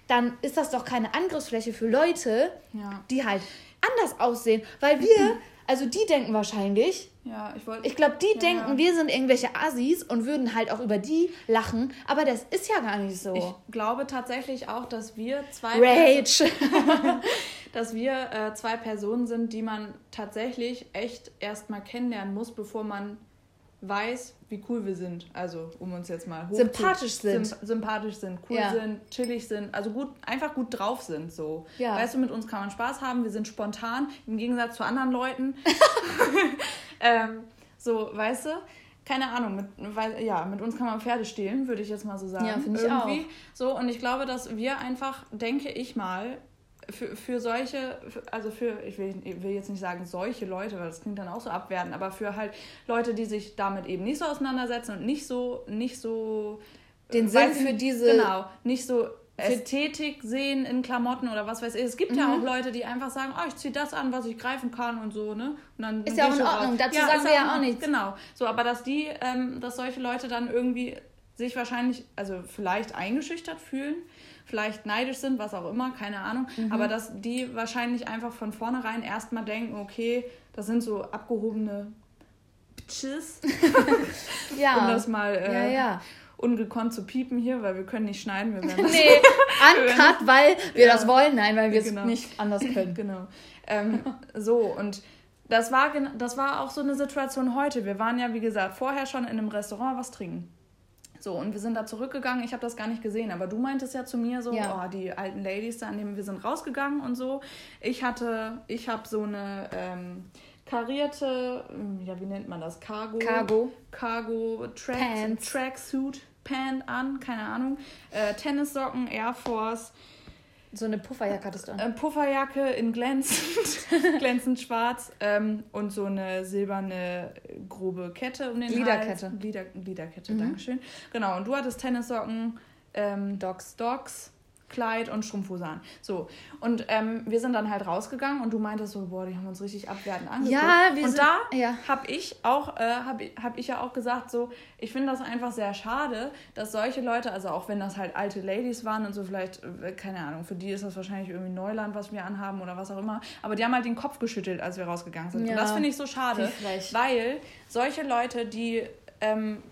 dann ist das doch keine Angriffsfläche für Leute, ja. die halt anders aussehen. Weil wir, also die denken wahrscheinlich, ja, ich wollte. Ich glaube, die ja. denken, wir sind irgendwelche Assis und würden halt auch über die lachen, aber das ist ja gar nicht so. Ich glaube tatsächlich auch, dass wir zwei. Rage! dass wir äh, zwei Personen sind, die man tatsächlich echt erstmal kennenlernen muss, bevor man weiß, wie cool wir sind. Also, um uns jetzt mal hoch sympathisch sind. Symp sympathisch sind, cool ja. sind, chillig sind, also gut, einfach gut drauf sind. So. Ja. Weißt du, mit uns kann man Spaß haben, wir sind spontan, im Gegensatz zu anderen Leuten. ähm, so, weißt du? Keine Ahnung, mit, weil, ja, mit uns kann man Pferde stehlen, würde ich jetzt mal so sagen. Ja, finde ich Irgendwie. auch. So, und ich glaube, dass wir einfach, denke ich mal, für, für solche, also für, ich will, ich will jetzt nicht sagen solche Leute, weil das klingt dann auch so abwerten, aber für halt Leute, die sich damit eben nicht so auseinandersetzen und nicht so, nicht so den Sinn für diese. Genau, nicht so Ästhetik sehen in Klamotten oder was weiß ich. Es gibt mhm. ja auch Leute, die einfach sagen, oh, ich ziehe das an, was ich greifen kann und so, ne? Und dann ist ja auch in Ordnung, dazu ja, sagen wir ja auch nichts. Genau. So, aber dass die, ähm, dass solche Leute dann irgendwie sich wahrscheinlich, also vielleicht eingeschüchtert fühlen, vielleicht neidisch sind, was auch immer, keine Ahnung. Mhm. Aber dass die wahrscheinlich einfach von vornherein erstmal denken, okay, das sind so abgehobene Bitches. ja. um das mal äh, ja, ja. ungekonnt zu piepen hier, weil wir können nicht schneiden. Wir werden nee, uncut, weil wir ja. das wollen. Nein, weil wir es genau. nicht anders können. genau. Ähm, so, und das war, das war auch so eine Situation heute. Wir waren ja, wie gesagt, vorher schon in einem Restaurant was trinken. So, und wir sind da zurückgegangen. Ich habe das gar nicht gesehen, aber du meintest ja zu mir so, ja. oh, die alten Ladies da, an denen wir sind rausgegangen und so. Ich hatte, ich habe so eine ähm, karierte, ja, wie nennt man das? Cargo. Cargo. Cargo Track, Tracksuit Pant an, keine Ahnung. Äh, Tennissocken, Air Force so eine Pufferjacke hattest du an. Äh, Pufferjacke in glänzend, glänzend schwarz ähm, und so eine silberne grobe Kette um den Gliederkette. Hals. Glieder, Gliederkette, mhm. Dankeschön. Genau, und du hattest Tennissocken, ähm, Docs, Docs Kleid und Strumpfhose an. So. Und ähm, wir sind dann halt rausgegangen und du meintest so, boah, die haben uns richtig abwertend angeguckt. Ja, wir Und sind, da ja. habe ich auch, äh, habe hab ich ja auch gesagt, so, ich finde das einfach sehr schade, dass solche Leute, also auch wenn das halt alte Ladies waren und so vielleicht, äh, keine Ahnung, für die ist das wahrscheinlich irgendwie Neuland, was wir anhaben oder was auch immer, aber die haben halt den Kopf geschüttelt, als wir rausgegangen sind. Ja. Und das finde ich so schade, weil solche Leute, die ähm,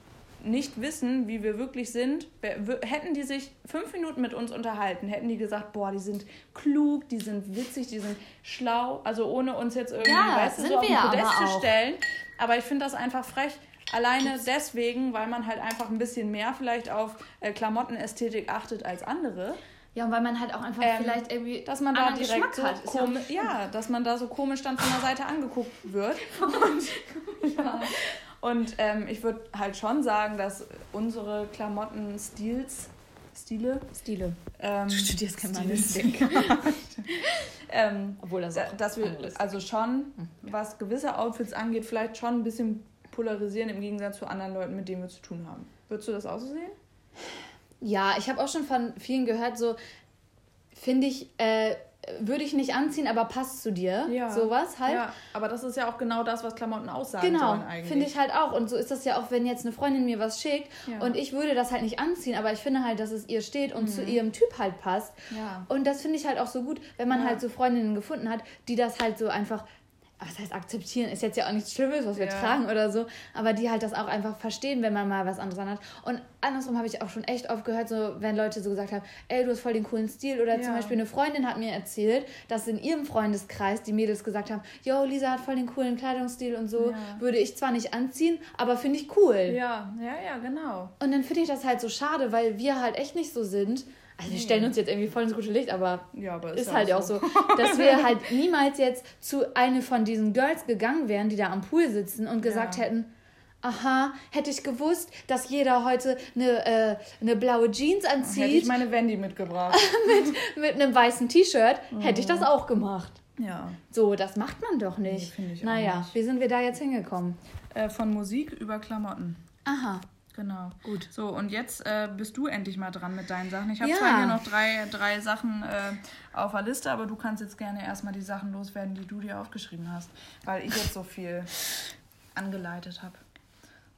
nicht wissen, wie wir wirklich sind, hätten die sich fünf Minuten mit uns unterhalten, hätten die gesagt, boah, die sind klug, die sind witzig, die sind schlau, also ohne uns jetzt irgendwie, ja, weißt du, so auf den Podest zu stellen. aber ich finde das einfach frech. Alleine deswegen, weil man halt einfach ein bisschen mehr vielleicht auf äh, Klamottenästhetik achtet als andere. Ja, und weil man halt auch einfach ähm, vielleicht irgendwie dass man da direkt so hat. Komisch, ja, dass man da so komisch dann von der Seite angeguckt wird. Und, ja. und ähm, ich würde halt schon sagen, dass unsere Klamottenstils Stile. Stile. Ähm, du studierst kein Manistik. ähm, Obwohl das auch dass wir also schon, hm, was gewisse Outfits angeht, vielleicht schon ein bisschen polarisieren im Gegensatz zu anderen Leuten, mit denen wir zu tun haben. Würdest du das auch so sehen? Ja, ich habe auch schon von vielen gehört, so finde ich, äh, würde ich nicht anziehen, aber passt zu dir. Ja. Sowas halt. Ja, aber das ist ja auch genau das, was Klamotten aussagen genau, sollen eigentlich. finde ich halt auch. Und so ist das ja auch, wenn jetzt eine Freundin mir was schickt ja. und ich würde das halt nicht anziehen, aber ich finde halt, dass es ihr steht und mhm. zu ihrem Typ halt passt. Ja. Und das finde ich halt auch so gut, wenn man halt so Freundinnen gefunden hat, die das halt so einfach was heißt akzeptieren, ist jetzt ja auch nichts Schlimmes, was wir ja. tragen oder so, aber die halt das auch einfach verstehen, wenn man mal was anderes anhat. Und andersrum habe ich auch schon echt oft gehört, so wenn Leute so gesagt haben, ey, du hast voll den coolen Stil oder ja. zum Beispiel eine Freundin hat mir erzählt, dass in ihrem Freundeskreis die Mädels gesagt haben, yo, Lisa hat voll den coolen Kleidungsstil und so, ja. würde ich zwar nicht anziehen, aber finde ich cool. Ja, ja, ja, genau. Und dann finde ich das halt so schade, weil wir halt echt nicht so sind also wir stellen uns jetzt irgendwie voll ins gute Licht, aber, ja, aber ist, ist halt auch so. so, dass wir halt niemals jetzt zu eine von diesen Girls gegangen wären, die da am Pool sitzen und gesagt ja. hätten, aha, hätte ich gewusst, dass jeder heute eine, äh, eine blaue Jeans anzieht. Hätte ich meine Wendy mitgebracht. mit, mit einem weißen T-Shirt, mhm. hätte ich das auch gemacht. Ja. So, das macht man doch nicht. Nee, ich naja, nicht. wie sind wir da jetzt hingekommen? Äh, von Musik über Klamotten. Aha. Genau. Gut. So, und jetzt äh, bist du endlich mal dran mit deinen Sachen. Ich habe ja. zwar hier noch drei, drei Sachen äh, auf der Liste, aber du kannst jetzt gerne erstmal die Sachen loswerden, die du dir aufgeschrieben hast, weil ich jetzt so viel angeleitet habe.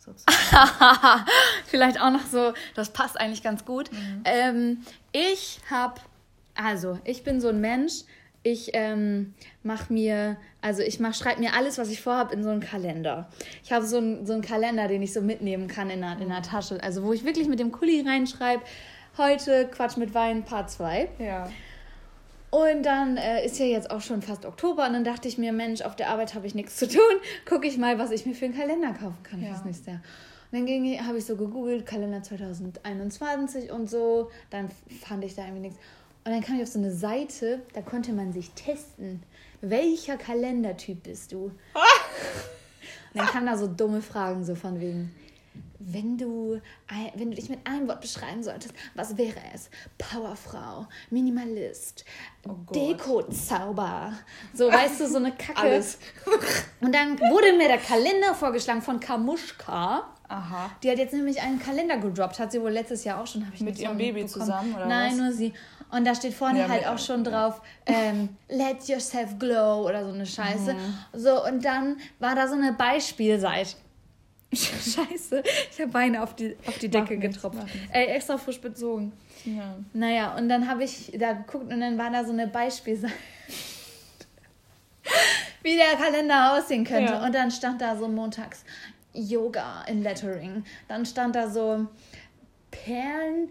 Vielleicht auch noch so, das passt eigentlich ganz gut. Mhm. Ähm, ich habe, also ich bin so ein Mensch, ich ähm, mache mir, also ich mach, schreibe mir alles, was ich vorhabe, in so einen Kalender. Ich habe so, ein, so einen Kalender, den ich so mitnehmen kann in der, in der Tasche. Also wo ich wirklich mit dem Kuli reinschreibe, heute Quatsch mit Wein, Part 2. Ja. Und dann äh, ist ja jetzt auch schon fast Oktober und dann dachte ich mir, Mensch, auf der Arbeit habe ich nichts zu tun. Gucke ich mal, was ich mir für einen Kalender kaufen kann ja. fürs nächste Jahr. Und dann habe ich so gegoogelt, Kalender 2021 und so. Dann fand ich da irgendwie nichts. Und dann kam ich auf so eine Seite, da konnte man sich testen, welcher Kalendertyp bist du? Und dann kamen da so dumme Fragen, so von wegen, wenn du, wenn du dich mit einem Wort beschreiben solltest, was wäre es? Powerfrau, Minimalist, oh Deko-Zauber. So, weißt du, so eine Kacke. Alles. Und dann wurde mir der Kalender vorgeschlagen von Kamuschka. Aha. Die hat jetzt nämlich einen Kalender gedroppt, hat sie wohl letztes Jahr auch schon. Ich Mit ihrem Baby bekommen. zusammen, oder Nein, was? nur sie. Und da steht vorne ja, halt auch schon drauf, ähm, let yourself glow oder so eine Scheiße. Mhm. So, und dann war da so eine Beispielseite. Scheiße, ich habe Beine auf die, auf die Decke nichts, getropft. Ey, extra frisch bezogen. Ja. Naja, und dann habe ich da geguckt und dann war da so eine Beispielseite, wie der Kalender aussehen könnte. Ja. Und dann stand da so montags Yoga in Lettering. Dann stand da so Perlen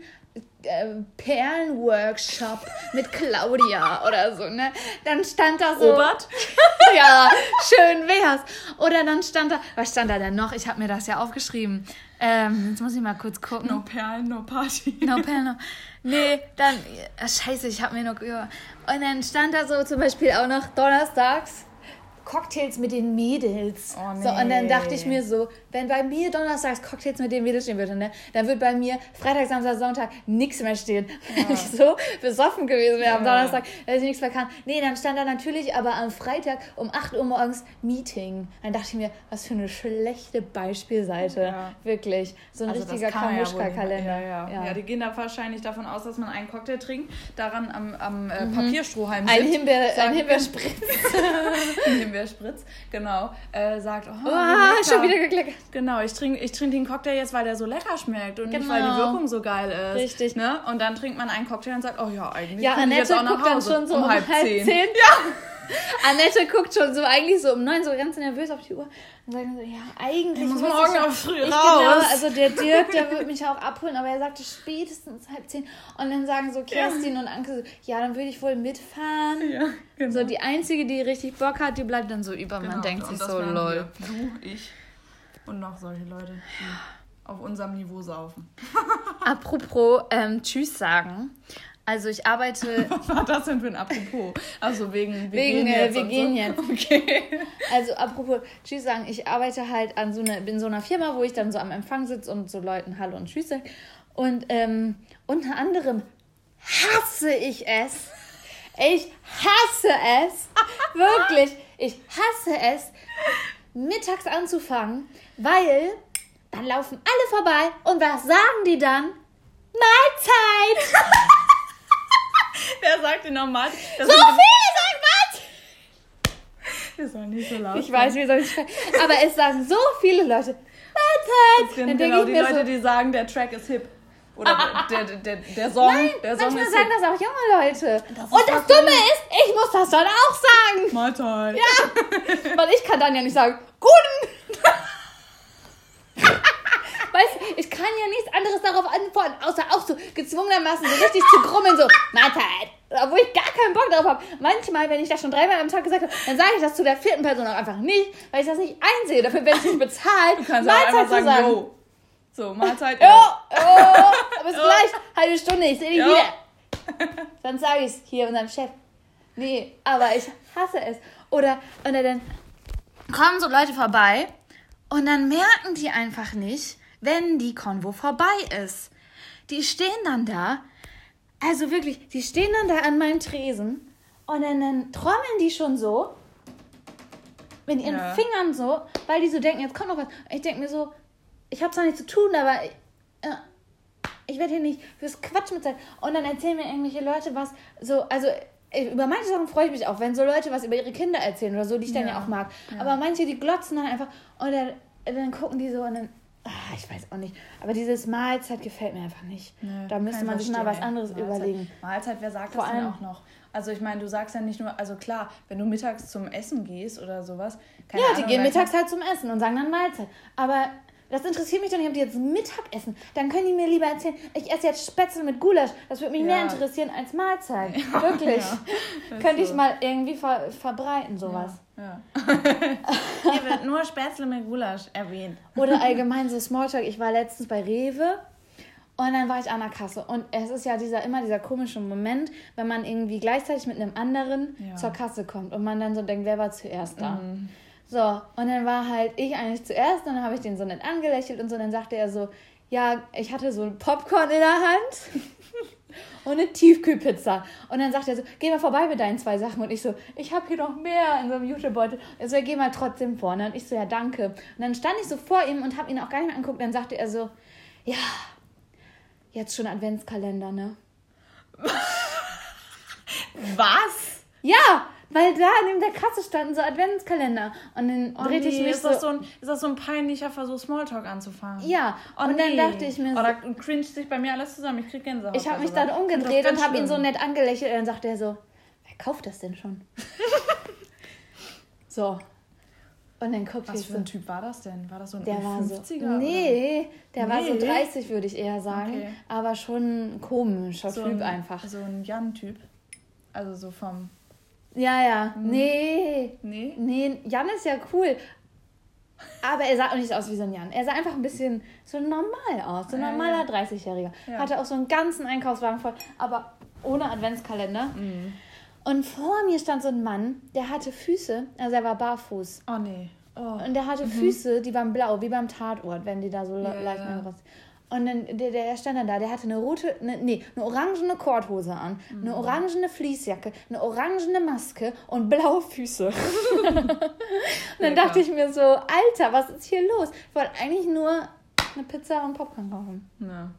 Perlenworkshop mit Claudia oder so, ne? Dann stand da so. Robert? ja, schön wär's. Oder dann stand da, was stand da denn noch? Ich habe mir das ja aufgeschrieben. Ähm, jetzt muss ich mal kurz gucken. No Perlen, no Party. No Perlen, no. Nee, dann, äh, scheiße, ich habe mir noch, und dann stand da so zum Beispiel auch noch donnerstags Cocktails mit den Mädels. Oh, nee. So, und dann dachte ich mir so, wenn bei mir donnerstags Cocktails mit den Mädels stehen würde, ne, dann wird bei mir Freitag, Samstag, Sonntag nichts mehr stehen. Ja. Wenn ich so besoffen gewesen wäre ja. am Donnerstag, dass ich nichts mehr kann. Nee, dann stand da natürlich aber am Freitag um 8 Uhr morgens Meeting. Dann dachte ich mir, was für eine schlechte Beispielseite. Ja. Wirklich. So ein also richtiger Kamuschka-Kalender. Ja, ja. Ja. die gehen da wahrscheinlich davon aus, dass man einen Cocktail trinkt, daran am, am äh, mhm. Papierstrohhalm sitzt. Ein, Himbeer, ein Himbeerspritz. ein Himbeerspritz, genau. Äh, sagt, oh, oh schon wieder gekleckert. Genau, ich trinke ich trink den Cocktail jetzt, weil der so lecker schmeckt und genau. nicht, weil die genau. Wirkung so geil ist. Richtig. Ne? Und dann trinkt man einen Cocktail und sagt, oh ja, eigentlich ja, kann ich jetzt auch nach Hause dann schon so um, halb zehn. zehn. Ja. Annette guckt schon so eigentlich so um neun so ganz nervös auf die Uhr und sagt so, ja, eigentlich ich muss morgen auch früh ich raus. Genau, also der Dirk, der wird mich auch abholen, aber er sagte spätestens halb zehn. Und dann sagen so Kerstin ja. und Anke so, ja, dann würde ich wohl mitfahren. Ja, genau. So die Einzige, die richtig Bock hat, die bleibt dann so über. Genau. Man denkt sich so, lol. Du, ich und noch solche Leute, die auf unserem Niveau saufen. Apropos ähm, Tschüss sagen. Also ich arbeite. Was war das denn für ein Apropos? Also wegen wir wegen, gehen jetzt. Wir gehen so? jetzt. Okay. Also apropos Tschüss sagen, ich arbeite halt an so eine, in so einer Firma, wo ich dann so am Empfang sitze und so Leuten Hallo und Tschüss sage. Und ähm, unter anderem hasse ich es. Ich hasse es. Wirklich. Ich hasse es, mittags anzufangen, weil dann laufen alle vorbei und was sagen die dann? Mahlzeit! Wer sagt denn nochmal? So viele sagen was! Wir sollen nicht so laut Ich weiß, wir sollen nicht Aber es sagen so viele Leute, Mahlzeit! Das sind genau die Leute, so, die sagen, der Track ist hip. Oder der, der, der, der Song, Nein, der Song manchmal sagen das auch junge Leute. Das und das Dumme ist, ich muss das dann auch sagen. Mahlzeit. Ja, weil ich kann dann ja nicht sagen, guten Weißt du, ich kann ja nichts anderes darauf antworten, außer auch so gezwungenermaßen so richtig zu grummeln, so, Mahlzeit. Obwohl ich gar keinen Bock darauf habe. Manchmal, wenn ich das schon dreimal am Tag gesagt habe, dann sage ich das zu der vierten Person auch einfach nicht, weil ich das nicht einsehe. Dafür werde ich nicht bezahlt. Du kannst Mahlzeit auch einfach sagen, yo. So, Mahlzeit. Jo, oh, bis gleich. Halbe Stunde, ich sehe dich wieder. Dann sage ich es hier unserem Chef. Nee, aber ich hasse es. Oder, oder dann kommen so Leute vorbei und dann merken die einfach nicht, wenn die Konvo vorbei ist. Die stehen dann da, also wirklich, die stehen dann da an meinem Tresen und dann, dann trommeln die schon so mit ihren ja. Fingern so, weil die so denken, jetzt kommt noch was. Ich denke mir so, ich habe zwar nichts zu tun, aber ich, äh, ich werde hier nicht fürs Quatsch mit sein. Und dann erzählen mir irgendwelche Leute was, so, also über manche Sachen freue ich mich auch, wenn so Leute was über ihre Kinder erzählen oder so, die ich dann ja, ja auch mag. Ja. Aber manche, die glotzen dann einfach und dann, dann gucken die so und dann Ach, ich weiß auch nicht. Aber dieses Mahlzeit gefällt mir einfach nicht. Nee, da müsste man sich mal was anderes Mahlzeit. überlegen. Mahlzeit, wer sagt Vor das denn auch noch? Also ich meine, du sagst ja nicht nur, also klar, wenn du mittags zum Essen gehst oder sowas. ja, Ahnung, die gehen mittags halt zum Essen und sagen dann Mahlzeit. Aber das interessiert mich doch nicht, ob die jetzt Mittagessen. Dann können die mir lieber erzählen, ich esse jetzt Spätzle mit Gulasch. Das würde mich ja. mehr interessieren als Mahlzeit. Ja, Wirklich. Ja, Könnte so. ich mal irgendwie ver verbreiten, sowas. Ja. Hier wird nur Spätzle mit Gulasch erwähnt. Oder allgemein so Smalltalk. Ich war letztens bei Rewe und dann war ich an der Kasse. Und es ist ja dieser, immer dieser komische Moment, wenn man irgendwie gleichzeitig mit einem anderen zur Kasse kommt und man dann so denkt, wer war zuerst da? Mhm. So, und dann war halt ich eigentlich zuerst und dann habe ich den so nett angelächelt und so. Und dann sagte er so, ja, ich hatte so ein Popcorn in der Hand und eine Tiefkühlpizza. Und dann sagte er so, geh mal vorbei mit deinen zwei Sachen. Und ich so, ich habe hier noch mehr in so einem Jutebeutel. Er so, ja, geh mal trotzdem vorne. Und ich so, ja, danke. Und dann stand ich so vor ihm und habe ihn auch gar nicht mehr angeguckt. Dann sagte er so, ja, jetzt schon Adventskalender, ne? Was? Ja, weil da neben der Kasse standen so Adventskalender. Und dann oh drehte nee, ich mich ist so. Das so ein, ist das so ein peinlicher Versuch, Smalltalk anzufangen? Ja. Oh und nee. dann dachte ich mir so. Oder cringe sich bei mir alles zusammen. Ich krieg Gänsehaut. Ich habe mich dann umgedreht und habe ihn so nett angelächelt. Und dann sagte er so: Wer kauft das denn schon? so. Und dann guckte Was für ein Typ war das denn? War das so ein der 50er? War so, nee, der nee. war so 30, würde ich eher sagen. Okay. Aber schon ein komischer so Typ ein, einfach. So ein Jan-Typ. Also so vom ja, ja. Hm. Nee. Nee? Nee, Jan ist ja cool. Aber er sah auch nicht aus wie so ein Jan. Er sah einfach ein bisschen so normal aus. So ein normaler ja, ja. 30-Jähriger. Ja. Hatte auch so einen ganzen Einkaufswagen voll, aber ohne Adventskalender. Mhm. Und vor mir stand so ein Mann, der hatte Füße, also er war barfuß. Oh nee. Oh. Und der hatte mhm. Füße, die waren blau, wie beim Tatort, wenn die da so leicht ja. Und dann, der, der stand dann da, der hatte eine rote, ne, nee, eine orangene Korthose an, mhm. eine orangene Fließjacke, eine orangene Maske und blaue Füße. und dann dachte ich mir so, Alter, was ist hier los? Ich wollte eigentlich nur eine Pizza und Popcorn kaufen. Ja.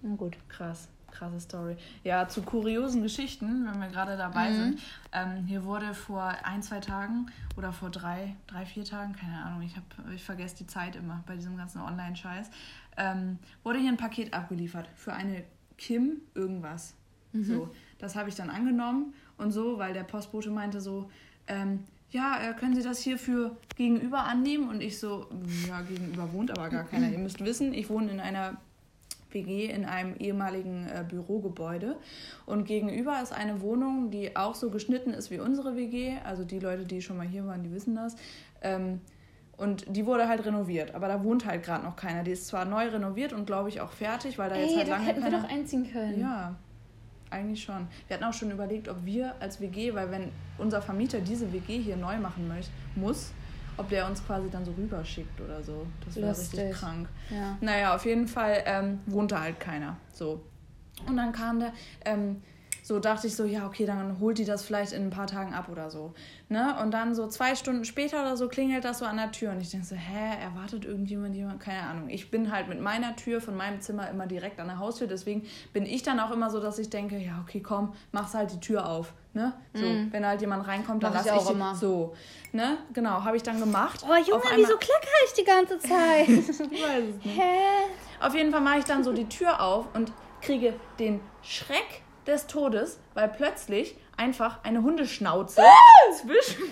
Na gut. Krass krasse Story. Ja, zu kuriosen Geschichten, wenn wir gerade dabei mhm. sind. Ähm, hier wurde vor ein, zwei Tagen oder vor drei, drei, vier Tagen, keine Ahnung, ich, hab, ich vergesse die Zeit immer bei diesem ganzen Online-Scheiß, ähm, wurde hier ein Paket abgeliefert für eine Kim irgendwas. Mhm. So, das habe ich dann angenommen und so, weil der Postbote meinte so, ähm, ja, äh, können Sie das hier für gegenüber annehmen? Und ich so, ja, gegenüber wohnt aber gar keiner. Ihr müsst wissen, ich wohne in einer WG in einem ehemaligen äh, Bürogebäude. Und gegenüber ist eine Wohnung, die auch so geschnitten ist wie unsere WG. Also die Leute, die schon mal hier waren, die wissen das. Ähm, und die wurde halt renoviert, aber da wohnt halt gerade noch keiner. Die ist zwar neu renoviert und glaube ich auch fertig, weil da Ey, jetzt halt lange hätten keiner... wir doch einziehen können. Ja, eigentlich schon. Wir hatten auch schon überlegt, ob wir als WG, weil wenn unser Vermieter diese WG hier neu machen möchte, muss, ob der uns quasi dann so rüberschickt oder so. Das wäre richtig krank. Ja. Naja, auf jeden Fall ähm, wohnte halt keiner. So. Und dann kam der, ähm, so dachte ich so, ja, okay, dann holt die das vielleicht in ein paar Tagen ab oder so. Ne? Und dann so zwei Stunden später oder so klingelt das so an der Tür und ich denke so, hä, erwartet irgendjemand jemand? Keine Ahnung. Ich bin halt mit meiner Tür von meinem Zimmer immer direkt an der Haustür, deswegen bin ich dann auch immer so, dass ich denke, ja, okay, komm, mach's halt die Tür auf. Ne? So, mm. wenn halt jemand reinkommt, dann lasse ich, ich immer. so. Ne? Genau, habe ich dann gemacht. Oh Junge, wieso klackere ich die ganze Zeit? weiß es nicht. Hä? Auf jeden Fall mache ich dann so die Tür auf und kriege den Schreck des Todes, weil plötzlich einfach eine Hundeschnauze zwischen,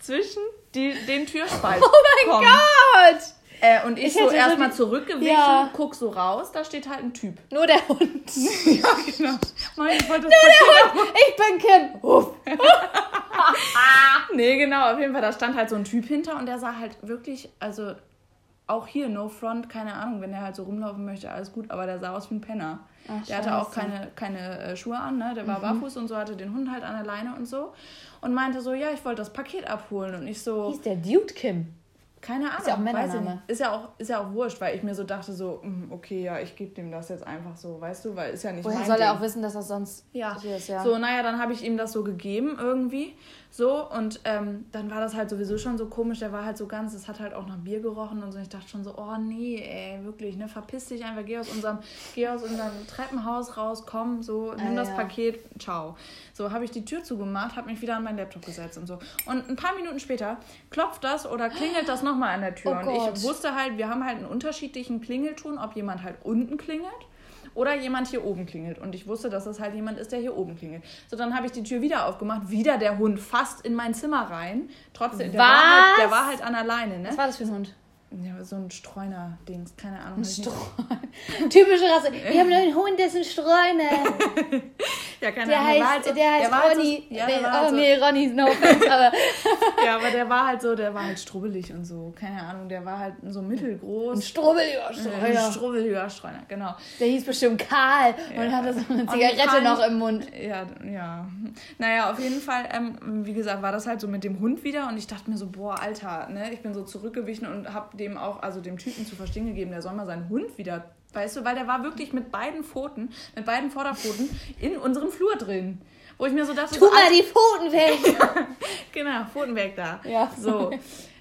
zwischen die, den Türspalt Oh mein kommt. Gott! Äh, und ich, ich so erstmal so zurückgewichen, ja. guck so raus, da steht halt ein Typ. Nur der Hund. ja, genau. Ich wollte das Nur der Hund. Ich bin Kim. Uff. nee, genau, auf jeden Fall, da stand halt so ein Typ hinter und der sah halt wirklich, also auch hier, no front, keine Ahnung, wenn der halt so rumlaufen möchte, alles gut, aber der sah aus wie ein Penner. Ach, der hatte auch keine, keine äh, Schuhe an, ne? Der war mhm. barfuß und so, hatte den Hund halt an der Leine und so. Und meinte so, ja, ich wollte das Paket abholen. Und ich so. Hieß der Dude Kim? Keine Ahnung. Ist ja auch Männername. Ist ja auch, ist ja auch wurscht, weil ich mir so dachte, so, hm, okay, ja, ich gebe dem das jetzt einfach so, weißt du, weil ist ja nicht Woher soll er auch wissen, dass das sonst ja. ist, ja. So, naja, dann habe ich ihm das so gegeben irgendwie. So, und ähm, dann war das halt sowieso schon so komisch. Der war halt so ganz, es hat halt auch nach Bier gerochen und so. Ich dachte schon so, oh nee, ey, wirklich, ne, verpiss dich einfach, geh aus unserem, geh aus unserem Treppenhaus raus, komm, so, nimm ah, das ja. Paket, ciao. So, habe ich die Tür zugemacht, habe mich wieder an meinen Laptop gesetzt und so. Und ein paar Minuten später klopft das oder klingelt das nochmal an der Tür. Oh und ich wusste halt, wir haben halt einen unterschiedlichen Klingelton, ob jemand halt unten klingelt oder jemand hier oben klingelt. Und ich wusste, dass es halt jemand ist, der hier oben klingelt. So, dann habe ich die Tür wieder aufgemacht, wieder der Hund fast in mein Zimmer rein. Trotzdem, der, war halt, der war halt an alleine. Ne? Was war das für ein Hund? Ja, so ein Streuner-Dings, keine Ahnung. Ein Streuner. Typische Rasse. Wir haben einen Hund, der ist ein Streuner. ja, keine der Ahnung. Heißt, halt so, der heißt der Ronny. Halt so, ja, der oh halt so, nee, Ronny, no offense, aber... ja, aber der war halt so, der war halt strubbelig und so. Keine Ahnung, der war halt so mittelgroß. Ein strubbeliger Streuner. Ein strubbeliger Streuner, genau. Der hieß bestimmt Karl ja. und hatte so eine Zigarette noch im Mund. Ja, ja. Naja, auf jeden Fall, ähm, wie gesagt, war das halt so mit dem Hund wieder und ich dachte mir so, boah, Alter, ne? Ich bin so zurückgewichen und hab dem auch, also dem Typen zu verstehen gegeben, der soll mal seinen Hund wieder, weißt du, weil der war wirklich mit beiden Pfoten, mit beiden Vorderpfoten in unserem Flur drin. Wo ich mir so dachte, tu so, mal die Pfoten weg! genau, Pfoten weg da. Ja. So.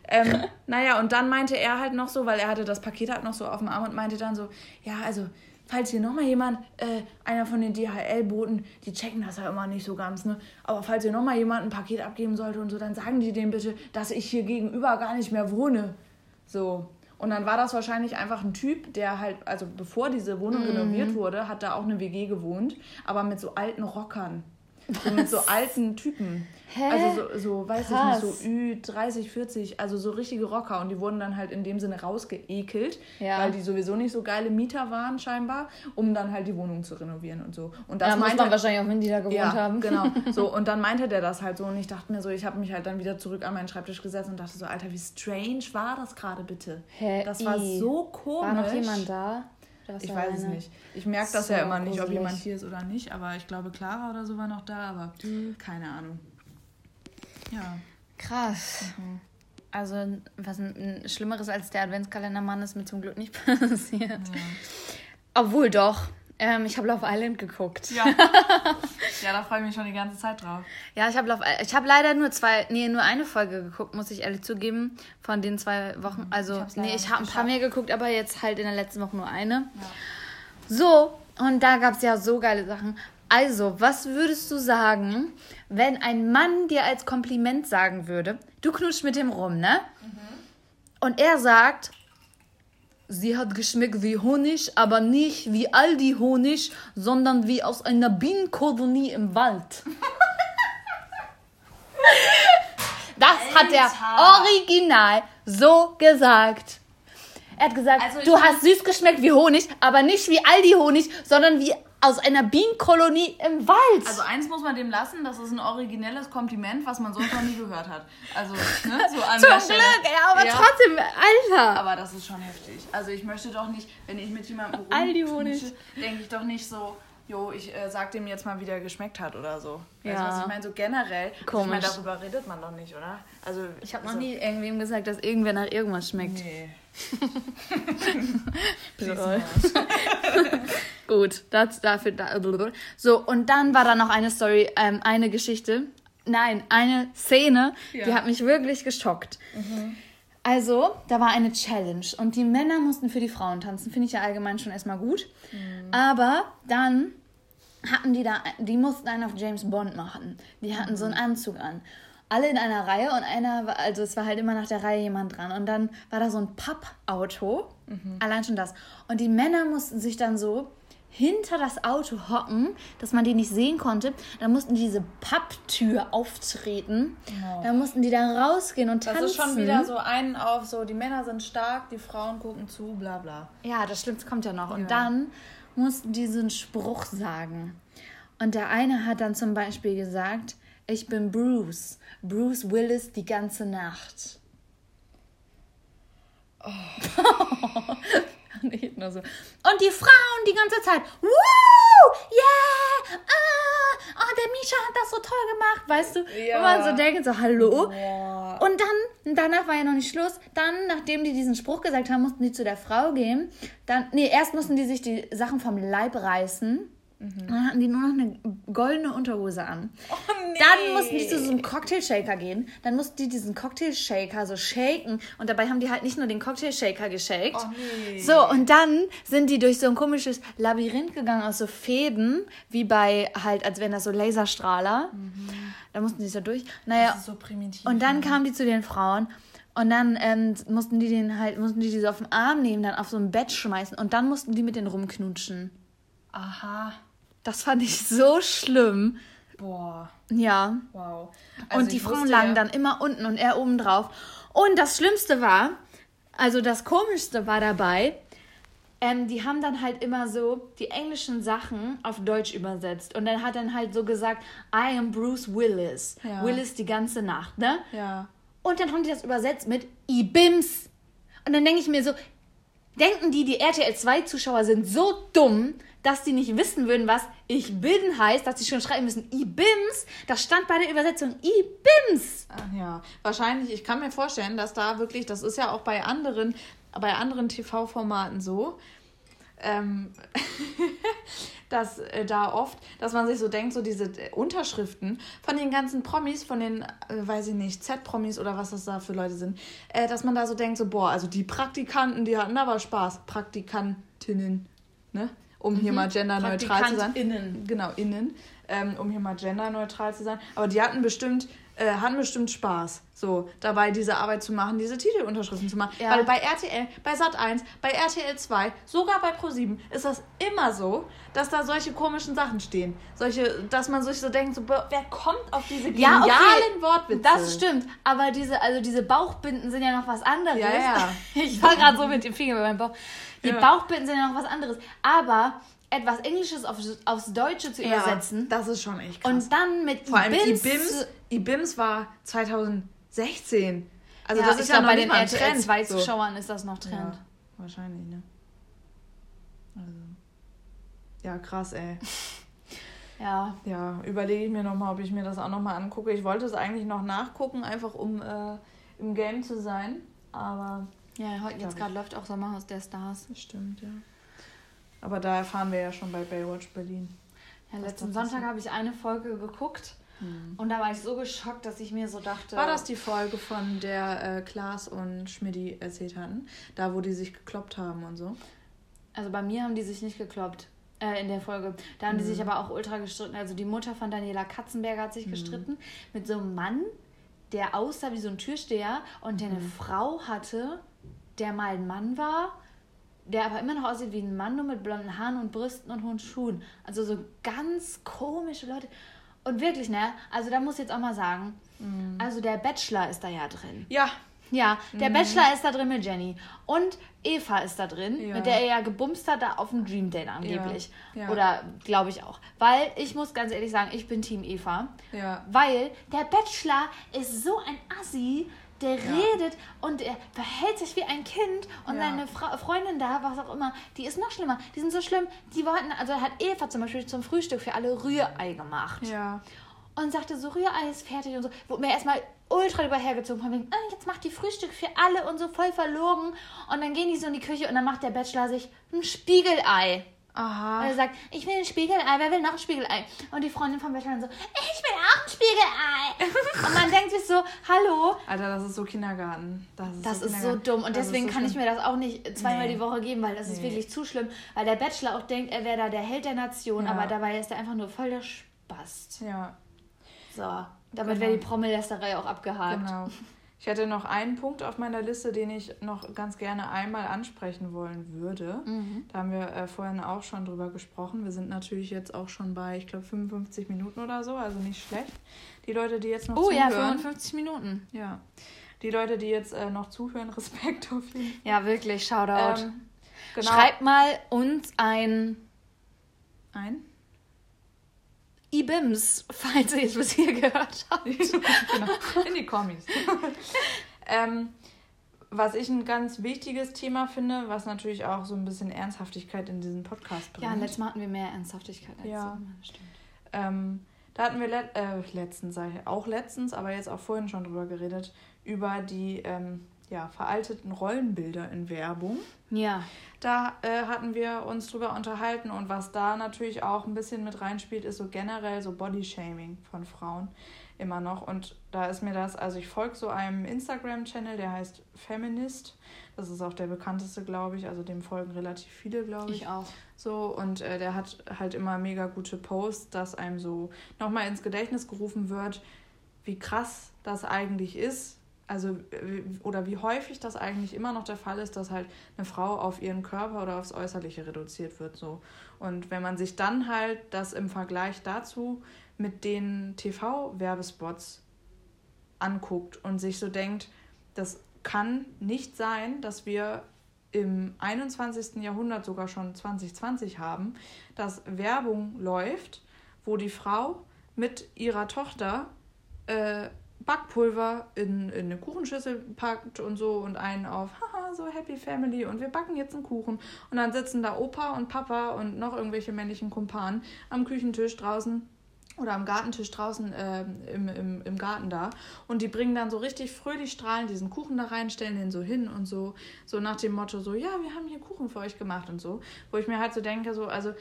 Ähm, naja, und dann meinte er halt noch so, weil er hatte das Paket halt noch so auf dem Arm und meinte dann so, ja, also falls hier nochmal jemand, äh, einer von den DHL-Boten, die checken das ja immer nicht so ganz, ne? Aber falls hier nochmal jemand ein Paket abgeben sollte und so, dann sagen die dem bitte, dass ich hier gegenüber gar nicht mehr wohne. So. Und dann war das wahrscheinlich einfach ein Typ, der halt, also bevor diese Wohnung mhm. renoviert wurde, hat da auch eine WG gewohnt, aber mit so alten Rockern. So mit so alten Typen. Hä? Also so, so weiß Krass. ich nicht, so Ü30, 40, also so richtige Rocker. Und die wurden dann halt in dem Sinne rausgeekelt, ja. weil die sowieso nicht so geile Mieter waren scheinbar, um dann halt die Wohnung zu renovieren und so. Und das ja, meinte, man wahrscheinlich auch, wenn die da gewohnt ja, haben. genau. So, und dann meinte der das halt so und ich dachte mir so, ich habe mich halt dann wieder zurück an meinen Schreibtisch gesetzt und dachte so, Alter, wie strange war das gerade bitte? Hä? Das war so komisch. War noch jemand da? ich weiß es nicht. Ich merke das so ja immer nicht, ob jemand hier ist oder nicht, aber ich glaube, Clara oder so war noch da, aber mhm. keine Ahnung. Ja. Krass. Mhm. Also, was ein, ein, Schlimmeres als der Adventskalendermann ist mir zum Glück nicht passiert. Ja. Obwohl doch. Ähm, ich habe Love Island geguckt. Ja. ja, da freue ich mich schon die ganze Zeit drauf. Ja, ich habe ich habe leider nur zwei, nee, nur eine Folge geguckt, muss ich ehrlich zugeben, von den zwei Wochen. Mhm. Also, ich nee, ich habe ein paar mehr geguckt, aber jetzt halt in der letzten Woche nur eine. Ja. So, und da gab es ja so geile Sachen. Also, was würdest du sagen, wenn ein Mann dir als Kompliment sagen würde, du knutscht mit dem rum, ne? Mhm. Und er sagt, sie hat geschmeckt wie Honig, aber nicht wie Aldi Honig, sondern wie aus einer Bienenkolonie im Wald. hat er original so gesagt. Er hat gesagt, also du hast süß geschmeckt wie Honig, aber nicht wie Aldi-Honig, sondern wie aus einer Bienenkolonie im Wald. Also eins muss man dem lassen, das ist ein originelles Kompliment, was man sonst noch nie gehört hat. Also, ne, so an Zum Glück, ja, aber ja. trotzdem, Alter. Aber das ist schon heftig. Also ich möchte doch nicht, wenn ich mit jemandem rumknische, denke ich doch nicht so, jo, ich äh, sag dem jetzt mal, wie der geschmeckt hat oder so. Ja. Weißt du, was ich meine? So generell. Komisch. Ich meine, darüber redet man doch nicht, oder? Also, ich habe also, noch nie irgendwem gesagt, dass irgendwer nach irgendwas schmeckt. Nee. Gut, das dafür. Da, so, und dann war da noch eine Story, ähm, eine Geschichte. Nein, eine Szene, ja. die hat mich wirklich geschockt. Mhm. Also, da war eine Challenge und die Männer mussten für die Frauen tanzen. Finde ich ja allgemein schon erstmal gut. Mhm. Aber dann hatten die da, die mussten einen auf James Bond machen. Die hatten mhm. so einen Anzug an alle in einer Reihe und einer, also es war halt immer nach der Reihe jemand dran. Und dann war da so ein Pappauto, mhm. allein schon das. Und die Männer mussten sich dann so hinter das Auto hocken, dass man die nicht sehen konnte. Dann mussten die diese Papptür auftreten. Oh. Dann mussten die da rausgehen und tanzen. Das ist schon wieder so einen auf so, die Männer sind stark, die Frauen gucken zu, bla bla. Ja, das Schlimmste kommt ja noch. Und dann mussten die so einen Spruch sagen. Und der eine hat dann zum Beispiel gesagt, ich bin Bruce. Bruce Willis die ganze Nacht. Oh. Nicht nur so. Und die Frauen die ganze Zeit. Woo! Yeah! Ah! Oh, der Misha hat das so toll gemacht, weißt du? Ja. Wo man so denkt, so, hallo? Ja. Und dann, danach war ja noch nicht Schluss. Dann, nachdem die diesen Spruch gesagt haben, mussten die zu der Frau gehen. Dann, nee, erst mussten die sich die Sachen vom Leib reißen. Mhm. Dann hatten die nur noch eine goldene Unterhose an. Oh, nee. Dann mussten die zu so einem Cocktail-Shaker gehen. Dann mussten die diesen Cocktail-Shaker so shaken. Und dabei haben die halt nicht nur den Cocktail-Shaker geshakt. Oh, nee. So, und dann sind die durch so ein komisches Labyrinth gegangen aus so Fäden, wie bei halt, als wären das so Laserstrahler. Mhm. Da mussten die so durch. Naja. Das ist so primitiv. Und dann ne? kamen die zu den Frauen. Und dann ähm, mussten die den halt, mussten die die so auf den Arm nehmen, dann auf so ein Bett schmeißen und dann mussten die mit denen rumknutschen. Aha. Das fand ich so schlimm. Boah. Ja. Wow. Also und die Frauen lagen ja dann immer unten und er oben drauf. Und das Schlimmste war, also das Komischste war dabei, ähm, die haben dann halt immer so die englischen Sachen auf Deutsch übersetzt. Und dann hat dann halt so gesagt, I am Bruce Willis. Ja. Willis die ganze Nacht, ne? Ja. Und dann haben die das übersetzt mit Ibims. Und dann denke ich mir so, denken die, die RTL 2 Zuschauer sind so dumm, dass die nicht wissen würden, was ich bin heißt, dass sie schon schreiben müssen, I-Bims. Das stand bei der Übersetzung I-Bims. Ja, wahrscheinlich, ich kann mir vorstellen, dass da wirklich, das ist ja auch bei anderen, bei anderen TV-Formaten so, ähm, dass äh, da oft, dass man sich so denkt, so diese äh, Unterschriften von den ganzen Promis, von den, äh, weiß ich nicht, Z-Promis oder was das da für Leute sind, äh, dass man da so denkt, so, boah, also die Praktikanten, die hatten aber Spaß. Praktikantinnen, ne? Um hier mhm. mal genderneutral zu sein. Innen. Genau, innen. Ähm, um hier mal genderneutral zu sein. Aber die hatten bestimmt, äh, hatten bestimmt Spaß, so dabei diese Arbeit zu machen, diese Titelunterschriften zu machen. Ja. Weil bei RTL, bei Sat1, bei RTL 2, sogar bei Pro7 ist das immer so, dass da solche komischen Sachen stehen. Solche, dass man sich so denkt, so, wer kommt auf diese genialen ja, okay. Wortwitze? Das stimmt. Aber diese, also diese Bauchbinden sind ja noch was anderes. Ja, ja. Ich war gerade so mit dem Finger bei meinem Bauch. Die ja. Bauchbinden sind ja noch was anderes. Aber etwas Englisches aufs, aufs Deutsche zu ja, übersetzen. Das ist schon echt krass. Und dann mit Vor allem Ibims. Ibims war 2016. Also ja, das ist ja noch bei den RTL 2 Zuschauern so. ist das noch Trend. Ja, wahrscheinlich, ne? Also. Ja, krass, ey. ja. Ja, überlege ich mir nochmal, ob ich mir das auch nochmal angucke. Ich wollte es eigentlich noch nachgucken, einfach um äh, im Game zu sein. Aber ja, heute jetzt gerade läuft auch Sommerhaus der Stars. Das stimmt, ja. Aber da erfahren wir ja schon bei Baywatch Berlin. Ja, letzten Sonntag habe ich eine Folge geguckt hm. und da war ich so geschockt, dass ich mir so dachte. War das die Folge, von der äh, Klaas und Schmidti erzählt hatten? Da, wo die sich gekloppt haben und so? Also bei mir haben die sich nicht gekloppt. Äh, in der Folge. Da haben hm. die sich aber auch ultra gestritten. Also die Mutter von Daniela Katzenberger hat sich hm. gestritten mit so einem Mann, der aussah wie so ein Türsteher und der eine hm. Frau hatte, der mal ein Mann war, der aber immer noch aussieht wie ein Mann, nur mit blonden Haaren und Brüsten und hohen Schuhen. Also so ganz komische Leute. Und wirklich, ne? Also da muss ich jetzt auch mal sagen, mhm. also der Bachelor ist da ja drin. Ja. Ja, der mhm. Bachelor ist da drin mit Jenny. Und Eva ist da drin, ja. mit der er ja gebumst hat, da auf dem Dream Date angeblich. Ja. Ja. Oder glaube ich auch. Weil ich muss ganz ehrlich sagen, ich bin Team Eva. Ja. Weil der Bachelor ist so ein Assi der ja. redet und er verhält sich wie ein Kind und ja. seine Fra Freundin da, was auch immer, die ist noch schlimmer. Die sind so schlimm. Die wollten, also hat Eva zum Beispiel zum Frühstück für alle Rührei gemacht. Ja. Und sagte so, Rührei ist fertig und so. Wurde mir erstmal ultra überhergezogen von wegen, ah, jetzt macht die Frühstück für alle und so voll verlogen. Und dann gehen die so in die Küche und dann macht der Bachelor sich ein Spiegelei. Aha. Und er sagt, ich will ein Spiegelei, wer will noch ein Spiegelei? Und die Freundin vom Bachelor so, ich will auch ein Spiegelei. und man denkt sich so, hallo. Alter, das ist so Kindergarten. Das ist, das so, ist so, dumm. Und deswegen so kann ich mir das auch nicht zweimal nee. die Woche geben, weil das nee. ist wirklich zu schlimm. Weil der Bachelor auch denkt, er wäre da der Held der Nation, ja. aber dabei ist er einfach nur voll der Spast. Ja. So, damit genau. wäre die Prommelästerei auch abgehakt. Genau. Ich hätte noch einen Punkt auf meiner Liste, den ich noch ganz gerne einmal ansprechen wollen würde. Mhm. Da haben wir äh, vorhin auch schon drüber gesprochen. Wir sind natürlich jetzt auch schon bei, ich glaube, 55 Minuten oder so, also nicht schlecht. Die Leute, die jetzt noch oh, zuhören. Oh ja, 55 Minuten. Ja. Die Leute, die jetzt äh, noch zuhören, Respekt auf jeden Fall. Ja, wirklich, Shoutout. Ähm, genau. Schreibt mal uns ein. Ein? IBIMS, falls ihr es bis hier gehört habt. genau, in die Kommis. ähm, was ich ein ganz wichtiges Thema finde, was natürlich auch so ein bisschen Ernsthaftigkeit in diesen Podcast bringt. Ja, letztes Mal hatten wir mehr Ernsthaftigkeit als ja. Stimmt. Ähm, da hatten wir le äh, letztens, auch letztens, aber jetzt auch vorhin schon drüber geredet, über die ähm, ja, veralteten Rollenbilder in Werbung. Ja. Da äh, hatten wir uns drüber unterhalten und was da natürlich auch ein bisschen mit reinspielt, ist so generell so Bodyshaming von Frauen immer noch. Und da ist mir das, also ich folge so einem Instagram-Channel, der heißt Feminist. Das ist auch der bekannteste, glaube ich. Also dem folgen relativ viele, glaube ich. Ich auch. So, und äh, der hat halt immer mega gute Posts, dass einem so nochmal ins Gedächtnis gerufen wird, wie krass das eigentlich ist, also oder wie häufig das eigentlich immer noch der Fall ist, dass halt eine Frau auf ihren Körper oder aufs Äußerliche reduziert wird so. Und wenn man sich dann halt das im Vergleich dazu mit den TV-Werbespots anguckt und sich so denkt, das kann nicht sein, dass wir im 21. Jahrhundert sogar schon 2020 haben, dass Werbung läuft, wo die Frau mit ihrer Tochter äh, Backpulver in, in eine Kuchenschüssel packt und so und einen auf, haha, so Happy Family und wir backen jetzt einen Kuchen. Und dann sitzen da Opa und Papa und noch irgendwelche männlichen Kumpanen am Küchentisch draußen oder am Gartentisch draußen äh, im, im, im Garten da. Und die bringen dann so richtig fröhlich strahlend diesen Kuchen da rein, stellen den so hin und so, so nach dem Motto, so, ja, wir haben hier Kuchen für euch gemacht und so. Wo ich mir halt so denke, so, also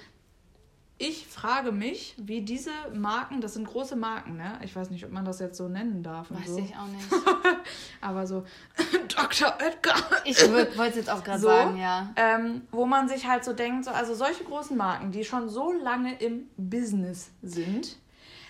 ich frage mich, wie diese Marken, das sind große Marken, ne? Ich weiß nicht, ob man das jetzt so nennen darf. Weiß so. ich auch nicht. Aber so, Dr. Edgar. Ich wollte es jetzt auch gerade so, sagen, ja. Ähm, wo man sich halt so denkt, so, also solche großen Marken, die schon so lange im Business sind,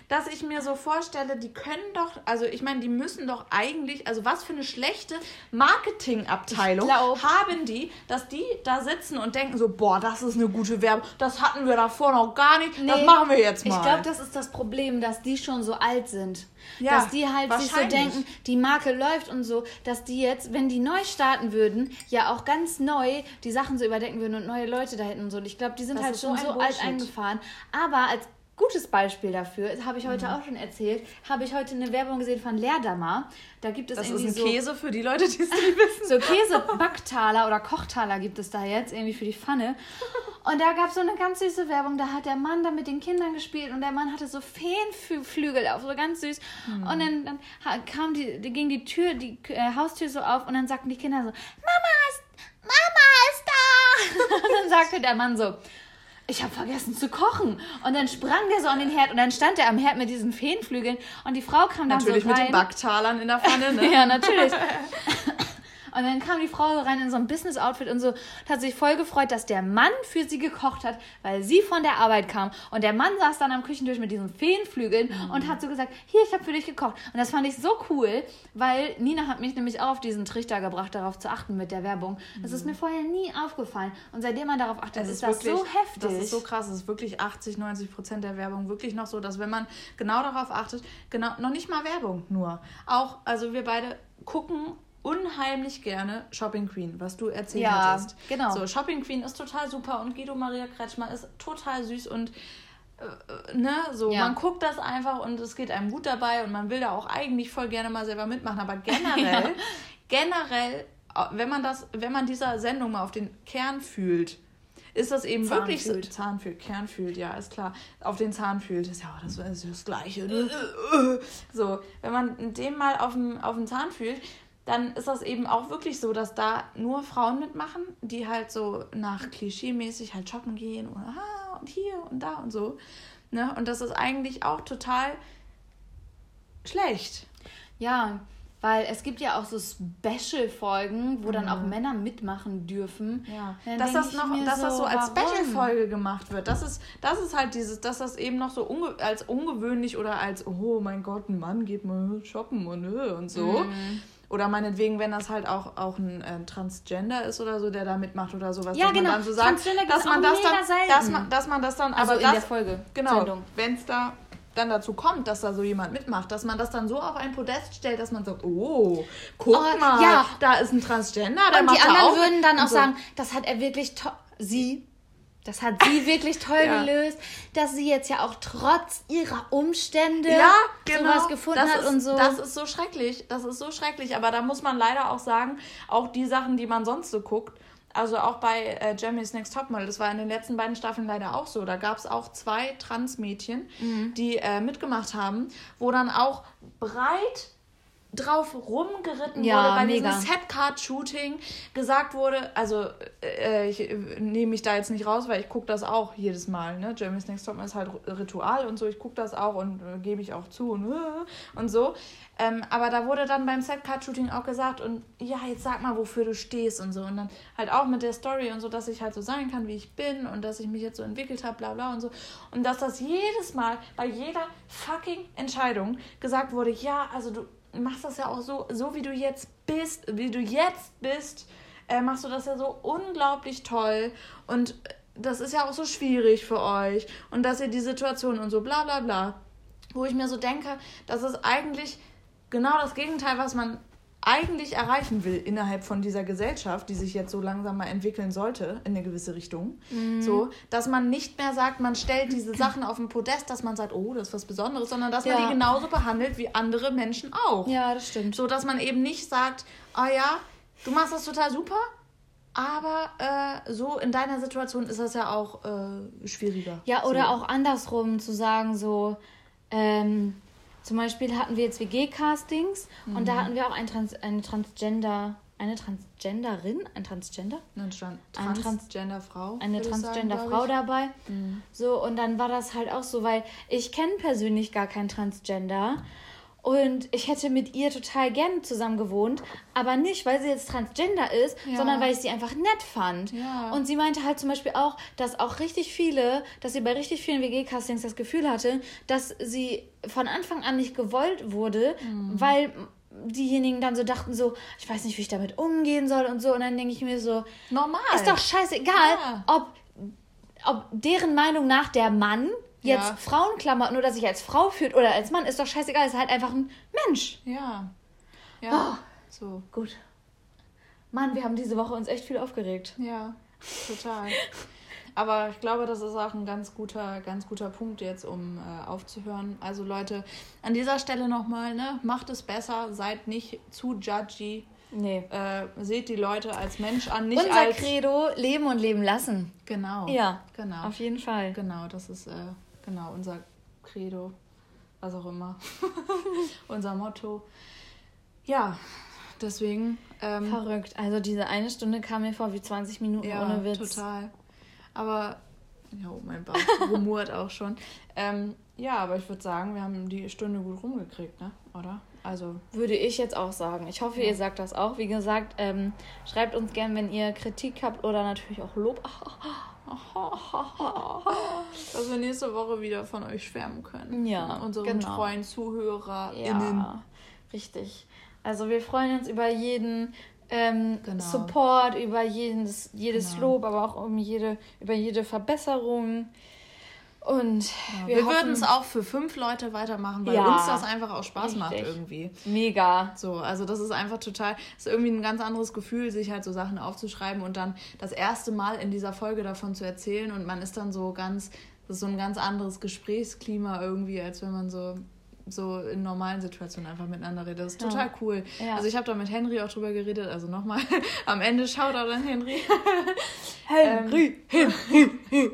dass ich mir so vorstelle, die können doch, also ich meine, die müssen doch eigentlich, also was für eine schlechte Marketingabteilung haben die, dass die da sitzen und denken so, boah, das ist eine gute Werbung, das hatten wir davor noch gar nicht, nee, das machen wir jetzt mal. Ich glaube, das ist das Problem, dass die schon so alt sind. Ja, dass die halt sich so denken, die Marke läuft und so, dass die jetzt, wenn die neu starten würden, ja auch ganz neu die Sachen so überdenken würden und neue Leute da hätten und so. Und ich glaube, die sind das halt schon so, so alt eingefahren. Aber als Gutes Beispiel dafür, habe ich heute mhm. auch schon erzählt, habe ich heute eine Werbung gesehen von Leerdammer. Da gibt es das irgendwie ist ein so, Käse für die Leute, die es nicht wissen. so Käse-Backtaler oder Kochtaler gibt es da jetzt, irgendwie für die Pfanne. Und da gab es so eine ganz süße Werbung, da hat der Mann da mit den Kindern gespielt und der Mann hatte so Feenflügel auf, so ganz süß. Mhm. Und dann, dann kam die, ging die Tür, die äh, Haustür so auf und dann sagten die Kinder so, Mama ist, Mama ist da. und dann sagte der Mann so, ich habe vergessen zu kochen. Und dann sprang der so an den Herd und dann stand er am Herd mit diesen Feenflügeln und die Frau kam dann natürlich so rein. Natürlich mit den Backtalern in der Pfanne, ne? ja, natürlich. Und dann kam die Frau rein in so ein Business-Outfit und so und hat sich voll gefreut, dass der Mann für sie gekocht hat, weil sie von der Arbeit kam. Und der Mann saß dann am Küchentisch mit diesen Feenflügeln mhm. und hat so gesagt, hier, ich habe für dich gekocht. Und das fand ich so cool, weil Nina hat mich nämlich auch auf diesen Trichter gebracht, darauf zu achten mit der Werbung. Das mhm. ist mir vorher nie aufgefallen. Und seitdem man darauf achtet, ist, ist das wirklich, so heftig. Das ist so krass. Es ist wirklich 80, 90 Prozent der Werbung wirklich noch so, dass wenn man genau darauf achtet, genau, noch nicht mal Werbung nur. Auch, also wir beide gucken unheimlich gerne Shopping Queen, was du erzählt ja, hattest. genau. So, Shopping Queen ist total super und Guido Maria Kretschmer ist total süß und äh, ne, so, ja. man guckt das einfach und es geht einem gut dabei und man will da auch eigentlich voll gerne mal selber mitmachen, aber generell, ja. generell, wenn man das, wenn man dieser Sendung mal auf den Kern fühlt, ist das eben Zahn wirklich fühlt. so. Zahn fühlt, Kern fühlt, ja, ist klar. Auf den Zahn fühlt, ist ja auch das, ist das Gleiche. Ne? so, wenn man dem mal auf den, auf den Zahn fühlt, dann ist das eben auch wirklich so, dass da nur Frauen mitmachen, die halt so nach Klischee-mäßig halt shoppen gehen und, ah, und hier und da und so. Ne? Und das ist eigentlich auch total schlecht. Ja, weil es gibt ja auch so Special-Folgen, wo dann auch mhm. Männer mitmachen dürfen. Ja. dass das noch, dass so, das so als Special-Folge gemacht wird. Das ist, das ist halt dieses, dass das eben noch so unge als ungewöhnlich oder als, oh mein Gott, ein Mann geht mal shoppen und, äh, und so. Mhm. Oder meinetwegen, wenn das halt auch, auch ein äh, Transgender ist oder so, der da mitmacht oder sowas. Ja, genau. Man dann so sagt, dass man das dann, dass man, dass man das dann, also aber in das, der Folge. Genau. Wenn es da dann dazu kommt, dass da so jemand mitmacht, dass man das dann so auf ein Podest stellt, dass man sagt, oh, guck oh, mal, ja. da ist ein Transgender, der Und die anderen würden dann auch so. sagen, das hat er wirklich sie, das hat sie wirklich toll ja. gelöst, dass sie jetzt ja auch trotz ihrer Umstände ja, genau. sowas gefunden das hat ist, und so. Das ist so schrecklich, das ist so schrecklich, aber da muss man leider auch sagen, auch die Sachen, die man sonst so guckt, also auch bei äh, Germany's Next Topmodel, das war in den letzten beiden Staffeln leider auch so. Da gab es auch zwei Transmädchen, mhm. die äh, mitgemacht haben, wo dann auch breit drauf rumgeritten ja, wurde bei mega. diesem Setcard-Shooting. Gesagt wurde, also äh, ich äh, nehme mich da jetzt nicht raus, weil ich gucke das auch jedes Mal. Ne? Jeremy's Next Top ist halt Ritual und so, ich gucke das auch und äh, gebe ich auch zu und, äh, und so. Ähm, aber da wurde dann beim Setcard-Shooting auch gesagt und ja, jetzt sag mal, wofür du stehst und so. Und dann halt auch mit der Story und so, dass ich halt so sein kann, wie ich bin und dass ich mich jetzt so entwickelt habe, bla bla und so. Und dass das jedes Mal bei jeder fucking Entscheidung gesagt wurde, ja, also du machst das ja auch so, so wie du jetzt bist, wie du jetzt bist, äh, machst du das ja so unglaublich toll und das ist ja auch so schwierig für euch und dass ihr die Situation und so bla bla bla. Wo ich mir so denke, das ist eigentlich genau das Gegenteil, was man eigentlich erreichen will innerhalb von dieser Gesellschaft, die sich jetzt so langsam mal entwickeln sollte in eine gewisse Richtung. Mhm. So, dass man nicht mehr sagt, man stellt diese Sachen auf den Podest, dass man sagt, oh, das ist was Besonderes, sondern dass ja. man die genauso behandelt wie andere Menschen auch. Ja, das stimmt. So, dass man eben nicht sagt, oh ja, du machst das total super, aber äh, so in deiner Situation ist das ja auch äh, schwieriger. Ja, oder so. auch andersrum zu sagen, so, ähm, zum Beispiel hatten wir jetzt WG-Castings mhm. und da mhm. hatten wir auch ein Trans eine Transgender, eine Transgenderin, ein Transgender? Eine Trans eine Transgender-Frau. Eine Transgender-Frau dabei. Mhm. So, und dann war das halt auch so, weil ich kenne persönlich gar kein Transgender. Und ich hätte mit ihr total gerne zusammen gewohnt, aber nicht, weil sie jetzt transgender ist, ja. sondern weil ich sie einfach nett fand. Ja. Und sie meinte halt zum Beispiel auch, dass auch richtig viele, dass sie bei richtig vielen WG-Castings das Gefühl hatte, dass sie von Anfang an nicht gewollt wurde, mhm. weil diejenigen dann so dachten so, ich weiß nicht, wie ich damit umgehen soll und so. Und dann denke ich mir so, normal. Ist doch scheißegal, ja. ob, ob deren Meinung nach der Mann jetzt ja. Frauenklamotten oder sich als Frau fühlt oder als Mann, ist doch scheißegal, ist halt einfach ein Mensch. Ja. Ja. Oh. So. Gut. Mann, wir haben diese Woche uns echt viel aufgeregt. Ja, total. Aber ich glaube, das ist auch ein ganz guter, ganz guter Punkt jetzt, um äh, aufzuhören. Also Leute, an dieser Stelle nochmal, ne, macht es besser, seid nicht zu judgy. Nee. Äh, seht die Leute als Mensch an, nicht Unser als... Credo, leben und leben lassen. Genau. Ja, genau. Auf jeden Fall. Genau, das ist... Äh, Genau, unser Credo, was auch immer. unser Motto. Ja, deswegen. Ähm, Verrückt. Also diese eine Stunde kam mir vor wie 20 Minuten ja, ohne Witz. total. Aber, ja, mein Bauch rumort auch schon. Ähm, ja, aber ich würde sagen, wir haben die Stunde gut rumgekriegt, ne? Oder? Also würde ich jetzt auch sagen. Ich hoffe, ja. ihr sagt das auch. Wie gesagt, ähm, schreibt uns gern, wenn ihr Kritik habt oder natürlich auch Lob. Dass wir nächste Woche wieder von euch schwärmen können. Ja. Unseren genau. treuen ZuhörerInnen. Ja, richtig. Also wir freuen uns über jeden ähm, genau. Support, über jedes, jedes genau. Lob, aber auch um jede, über jede Verbesserung. Und ja, wir, wir würden es auch für fünf Leute weitermachen, weil ja, uns das einfach auch Spaß richtig. macht irgendwie. Mega. So, also das ist einfach total, ist irgendwie ein ganz anderes Gefühl, sich halt so Sachen aufzuschreiben und dann das erste Mal in dieser Folge davon zu erzählen und man ist dann so ganz, das ist so ein ganz anderes Gesprächsklima irgendwie, als wenn man so so in normalen Situationen einfach miteinander redet. Das ist total cool. Ja. Also ich habe da mit Henry auch drüber geredet. Also nochmal am Ende Shoutout an Henry. Henry! ähm,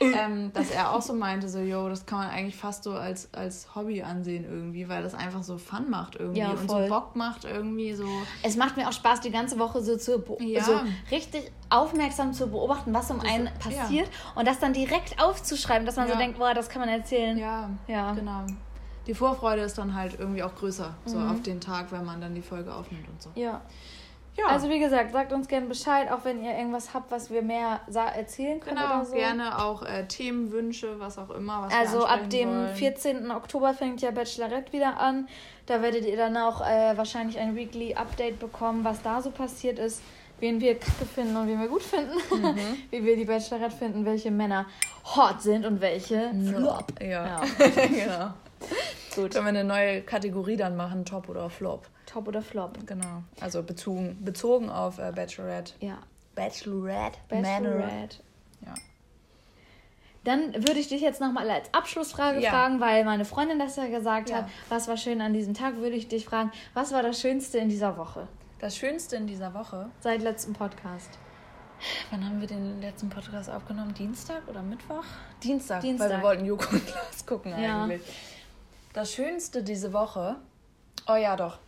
ähm, dass er auch so meinte, so, yo, das kann man eigentlich fast so als, als Hobby ansehen irgendwie, weil das einfach so Fun macht irgendwie ja, und so Bock macht irgendwie so. Es macht mir auch Spaß, die ganze Woche so zu ja. so richtig aufmerksam zu beobachten, was um das, einen passiert und das dann direkt aufzuschreiben, dass man so denkt, boah, das kann man erzählen. Ja, ja. genau die Vorfreude ist dann halt irgendwie auch größer, so mhm. auf den Tag, wenn man dann die Folge aufnimmt und so. Ja. Ja. Also wie gesagt, sagt uns gerne Bescheid, auch wenn ihr irgendwas habt, was wir mehr erzählen können genau, oder so. gerne auch äh, Themenwünsche, was auch immer. Was also ab dem wollen. 14. Oktober fängt ja Bachelorette wieder an. Da werdet ihr dann auch äh, wahrscheinlich ein Weekly Update bekommen, was da so passiert ist, wen wir kacke finden und wen wir gut finden, mhm. wie wir die Bachelorette finden, welche Männer hot sind und welche flop. Ja, ja. genau. Gut. Können wir eine neue Kategorie dann machen, Top oder Flop. Top oder Flop. Genau. Also bezogen, bezogen auf äh, Bachelorette. Ja. Bachelorette. Bachelorette. Ja. Dann würde ich dich jetzt nochmal als Abschlussfrage ja. fragen, weil meine Freundin das ja gesagt ja. hat. Was war schön an diesem Tag? Würde ich dich fragen, was war das Schönste in dieser Woche? Das Schönste in dieser Woche? Seit letztem Podcast. Wann haben wir den letzten Podcast aufgenommen? Dienstag oder Mittwoch? Dienstag, Dienstag. weil wir wollten Joko und Klaas gucken ja. eigentlich. Das Schönste diese Woche, oh ja doch,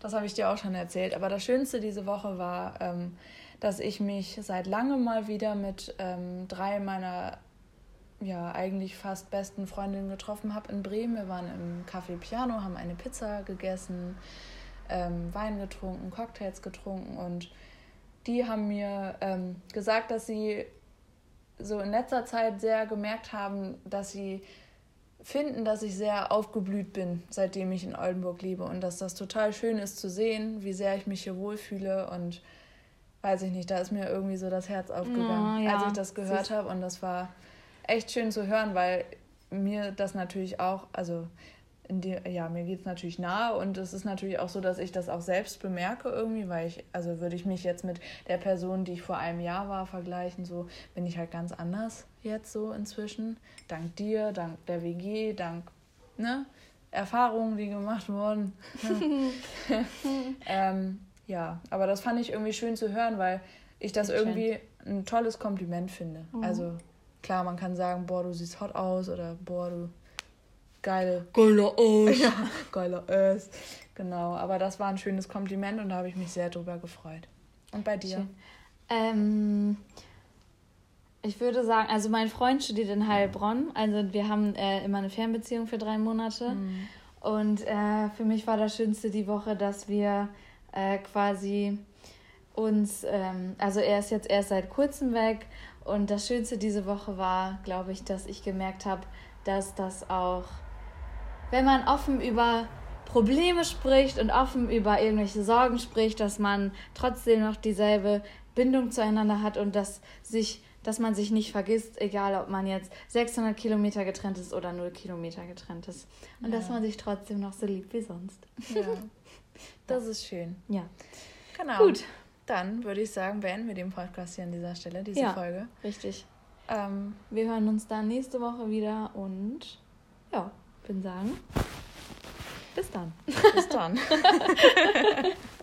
das habe ich dir auch schon erzählt, aber das Schönste diese Woche war, ähm, dass ich mich seit langem mal wieder mit ähm, drei meiner ja eigentlich fast besten Freundinnen getroffen habe in Bremen. Wir waren im Café Piano, haben eine Pizza gegessen, ähm, Wein getrunken, Cocktails getrunken und die haben mir ähm, gesagt, dass sie so in letzter Zeit sehr gemerkt haben, dass sie finden, dass ich sehr aufgeblüht bin, seitdem ich in Oldenburg lebe und dass das total schön ist zu sehen, wie sehr ich mich hier wohlfühle und weiß ich nicht, da ist mir irgendwie so das Herz aufgegangen, oh, ja. als ich das gehört habe und das war echt schön zu hören, weil mir das natürlich auch, also die, ja, mir geht es natürlich nahe und es ist natürlich auch so, dass ich das auch selbst bemerke irgendwie, weil ich, also würde ich mich jetzt mit der Person, die ich vor einem Jahr war, vergleichen, so bin ich halt ganz anders jetzt so inzwischen. Dank dir, dank der WG, dank ne, Erfahrungen, die gemacht wurden. ähm, ja, aber das fand ich irgendwie schön zu hören, weil ich das irgendwie ein tolles Kompliment finde. Mhm. Also klar, man kann sagen, boah, du siehst hot aus oder boah, du geile. Geiler Ass. Ja, geiler Ass. Genau, aber das war ein schönes Kompliment und da habe ich mich sehr drüber gefreut. Und bei dir? Ähm, ich würde sagen, also mein Freund studiert in Heilbronn. Also wir haben äh, immer eine Fernbeziehung für drei Monate. Mhm. Und äh, für mich war das Schönste die Woche, dass wir äh, quasi uns, ähm, also er ist jetzt erst seit kurzem weg. Und das Schönste diese Woche war, glaube ich, dass ich gemerkt habe, dass das auch wenn man offen über Probleme spricht und offen über irgendwelche Sorgen spricht, dass man trotzdem noch dieselbe Bindung zueinander hat und dass sich dass man sich nicht vergisst, egal ob man jetzt 600 Kilometer getrennt ist oder 0 Kilometer getrennt ist. Und ja. dass man sich trotzdem noch so liebt wie sonst. Ja, das ist schön. Ja. Genau. Gut. Dann würde ich sagen, beenden wir den Podcast hier an dieser Stelle, diese ja, Folge. Richtig. Ähm, wir hören uns dann nächste Woche wieder und ja, würde sagen, bis dann. Bis dann.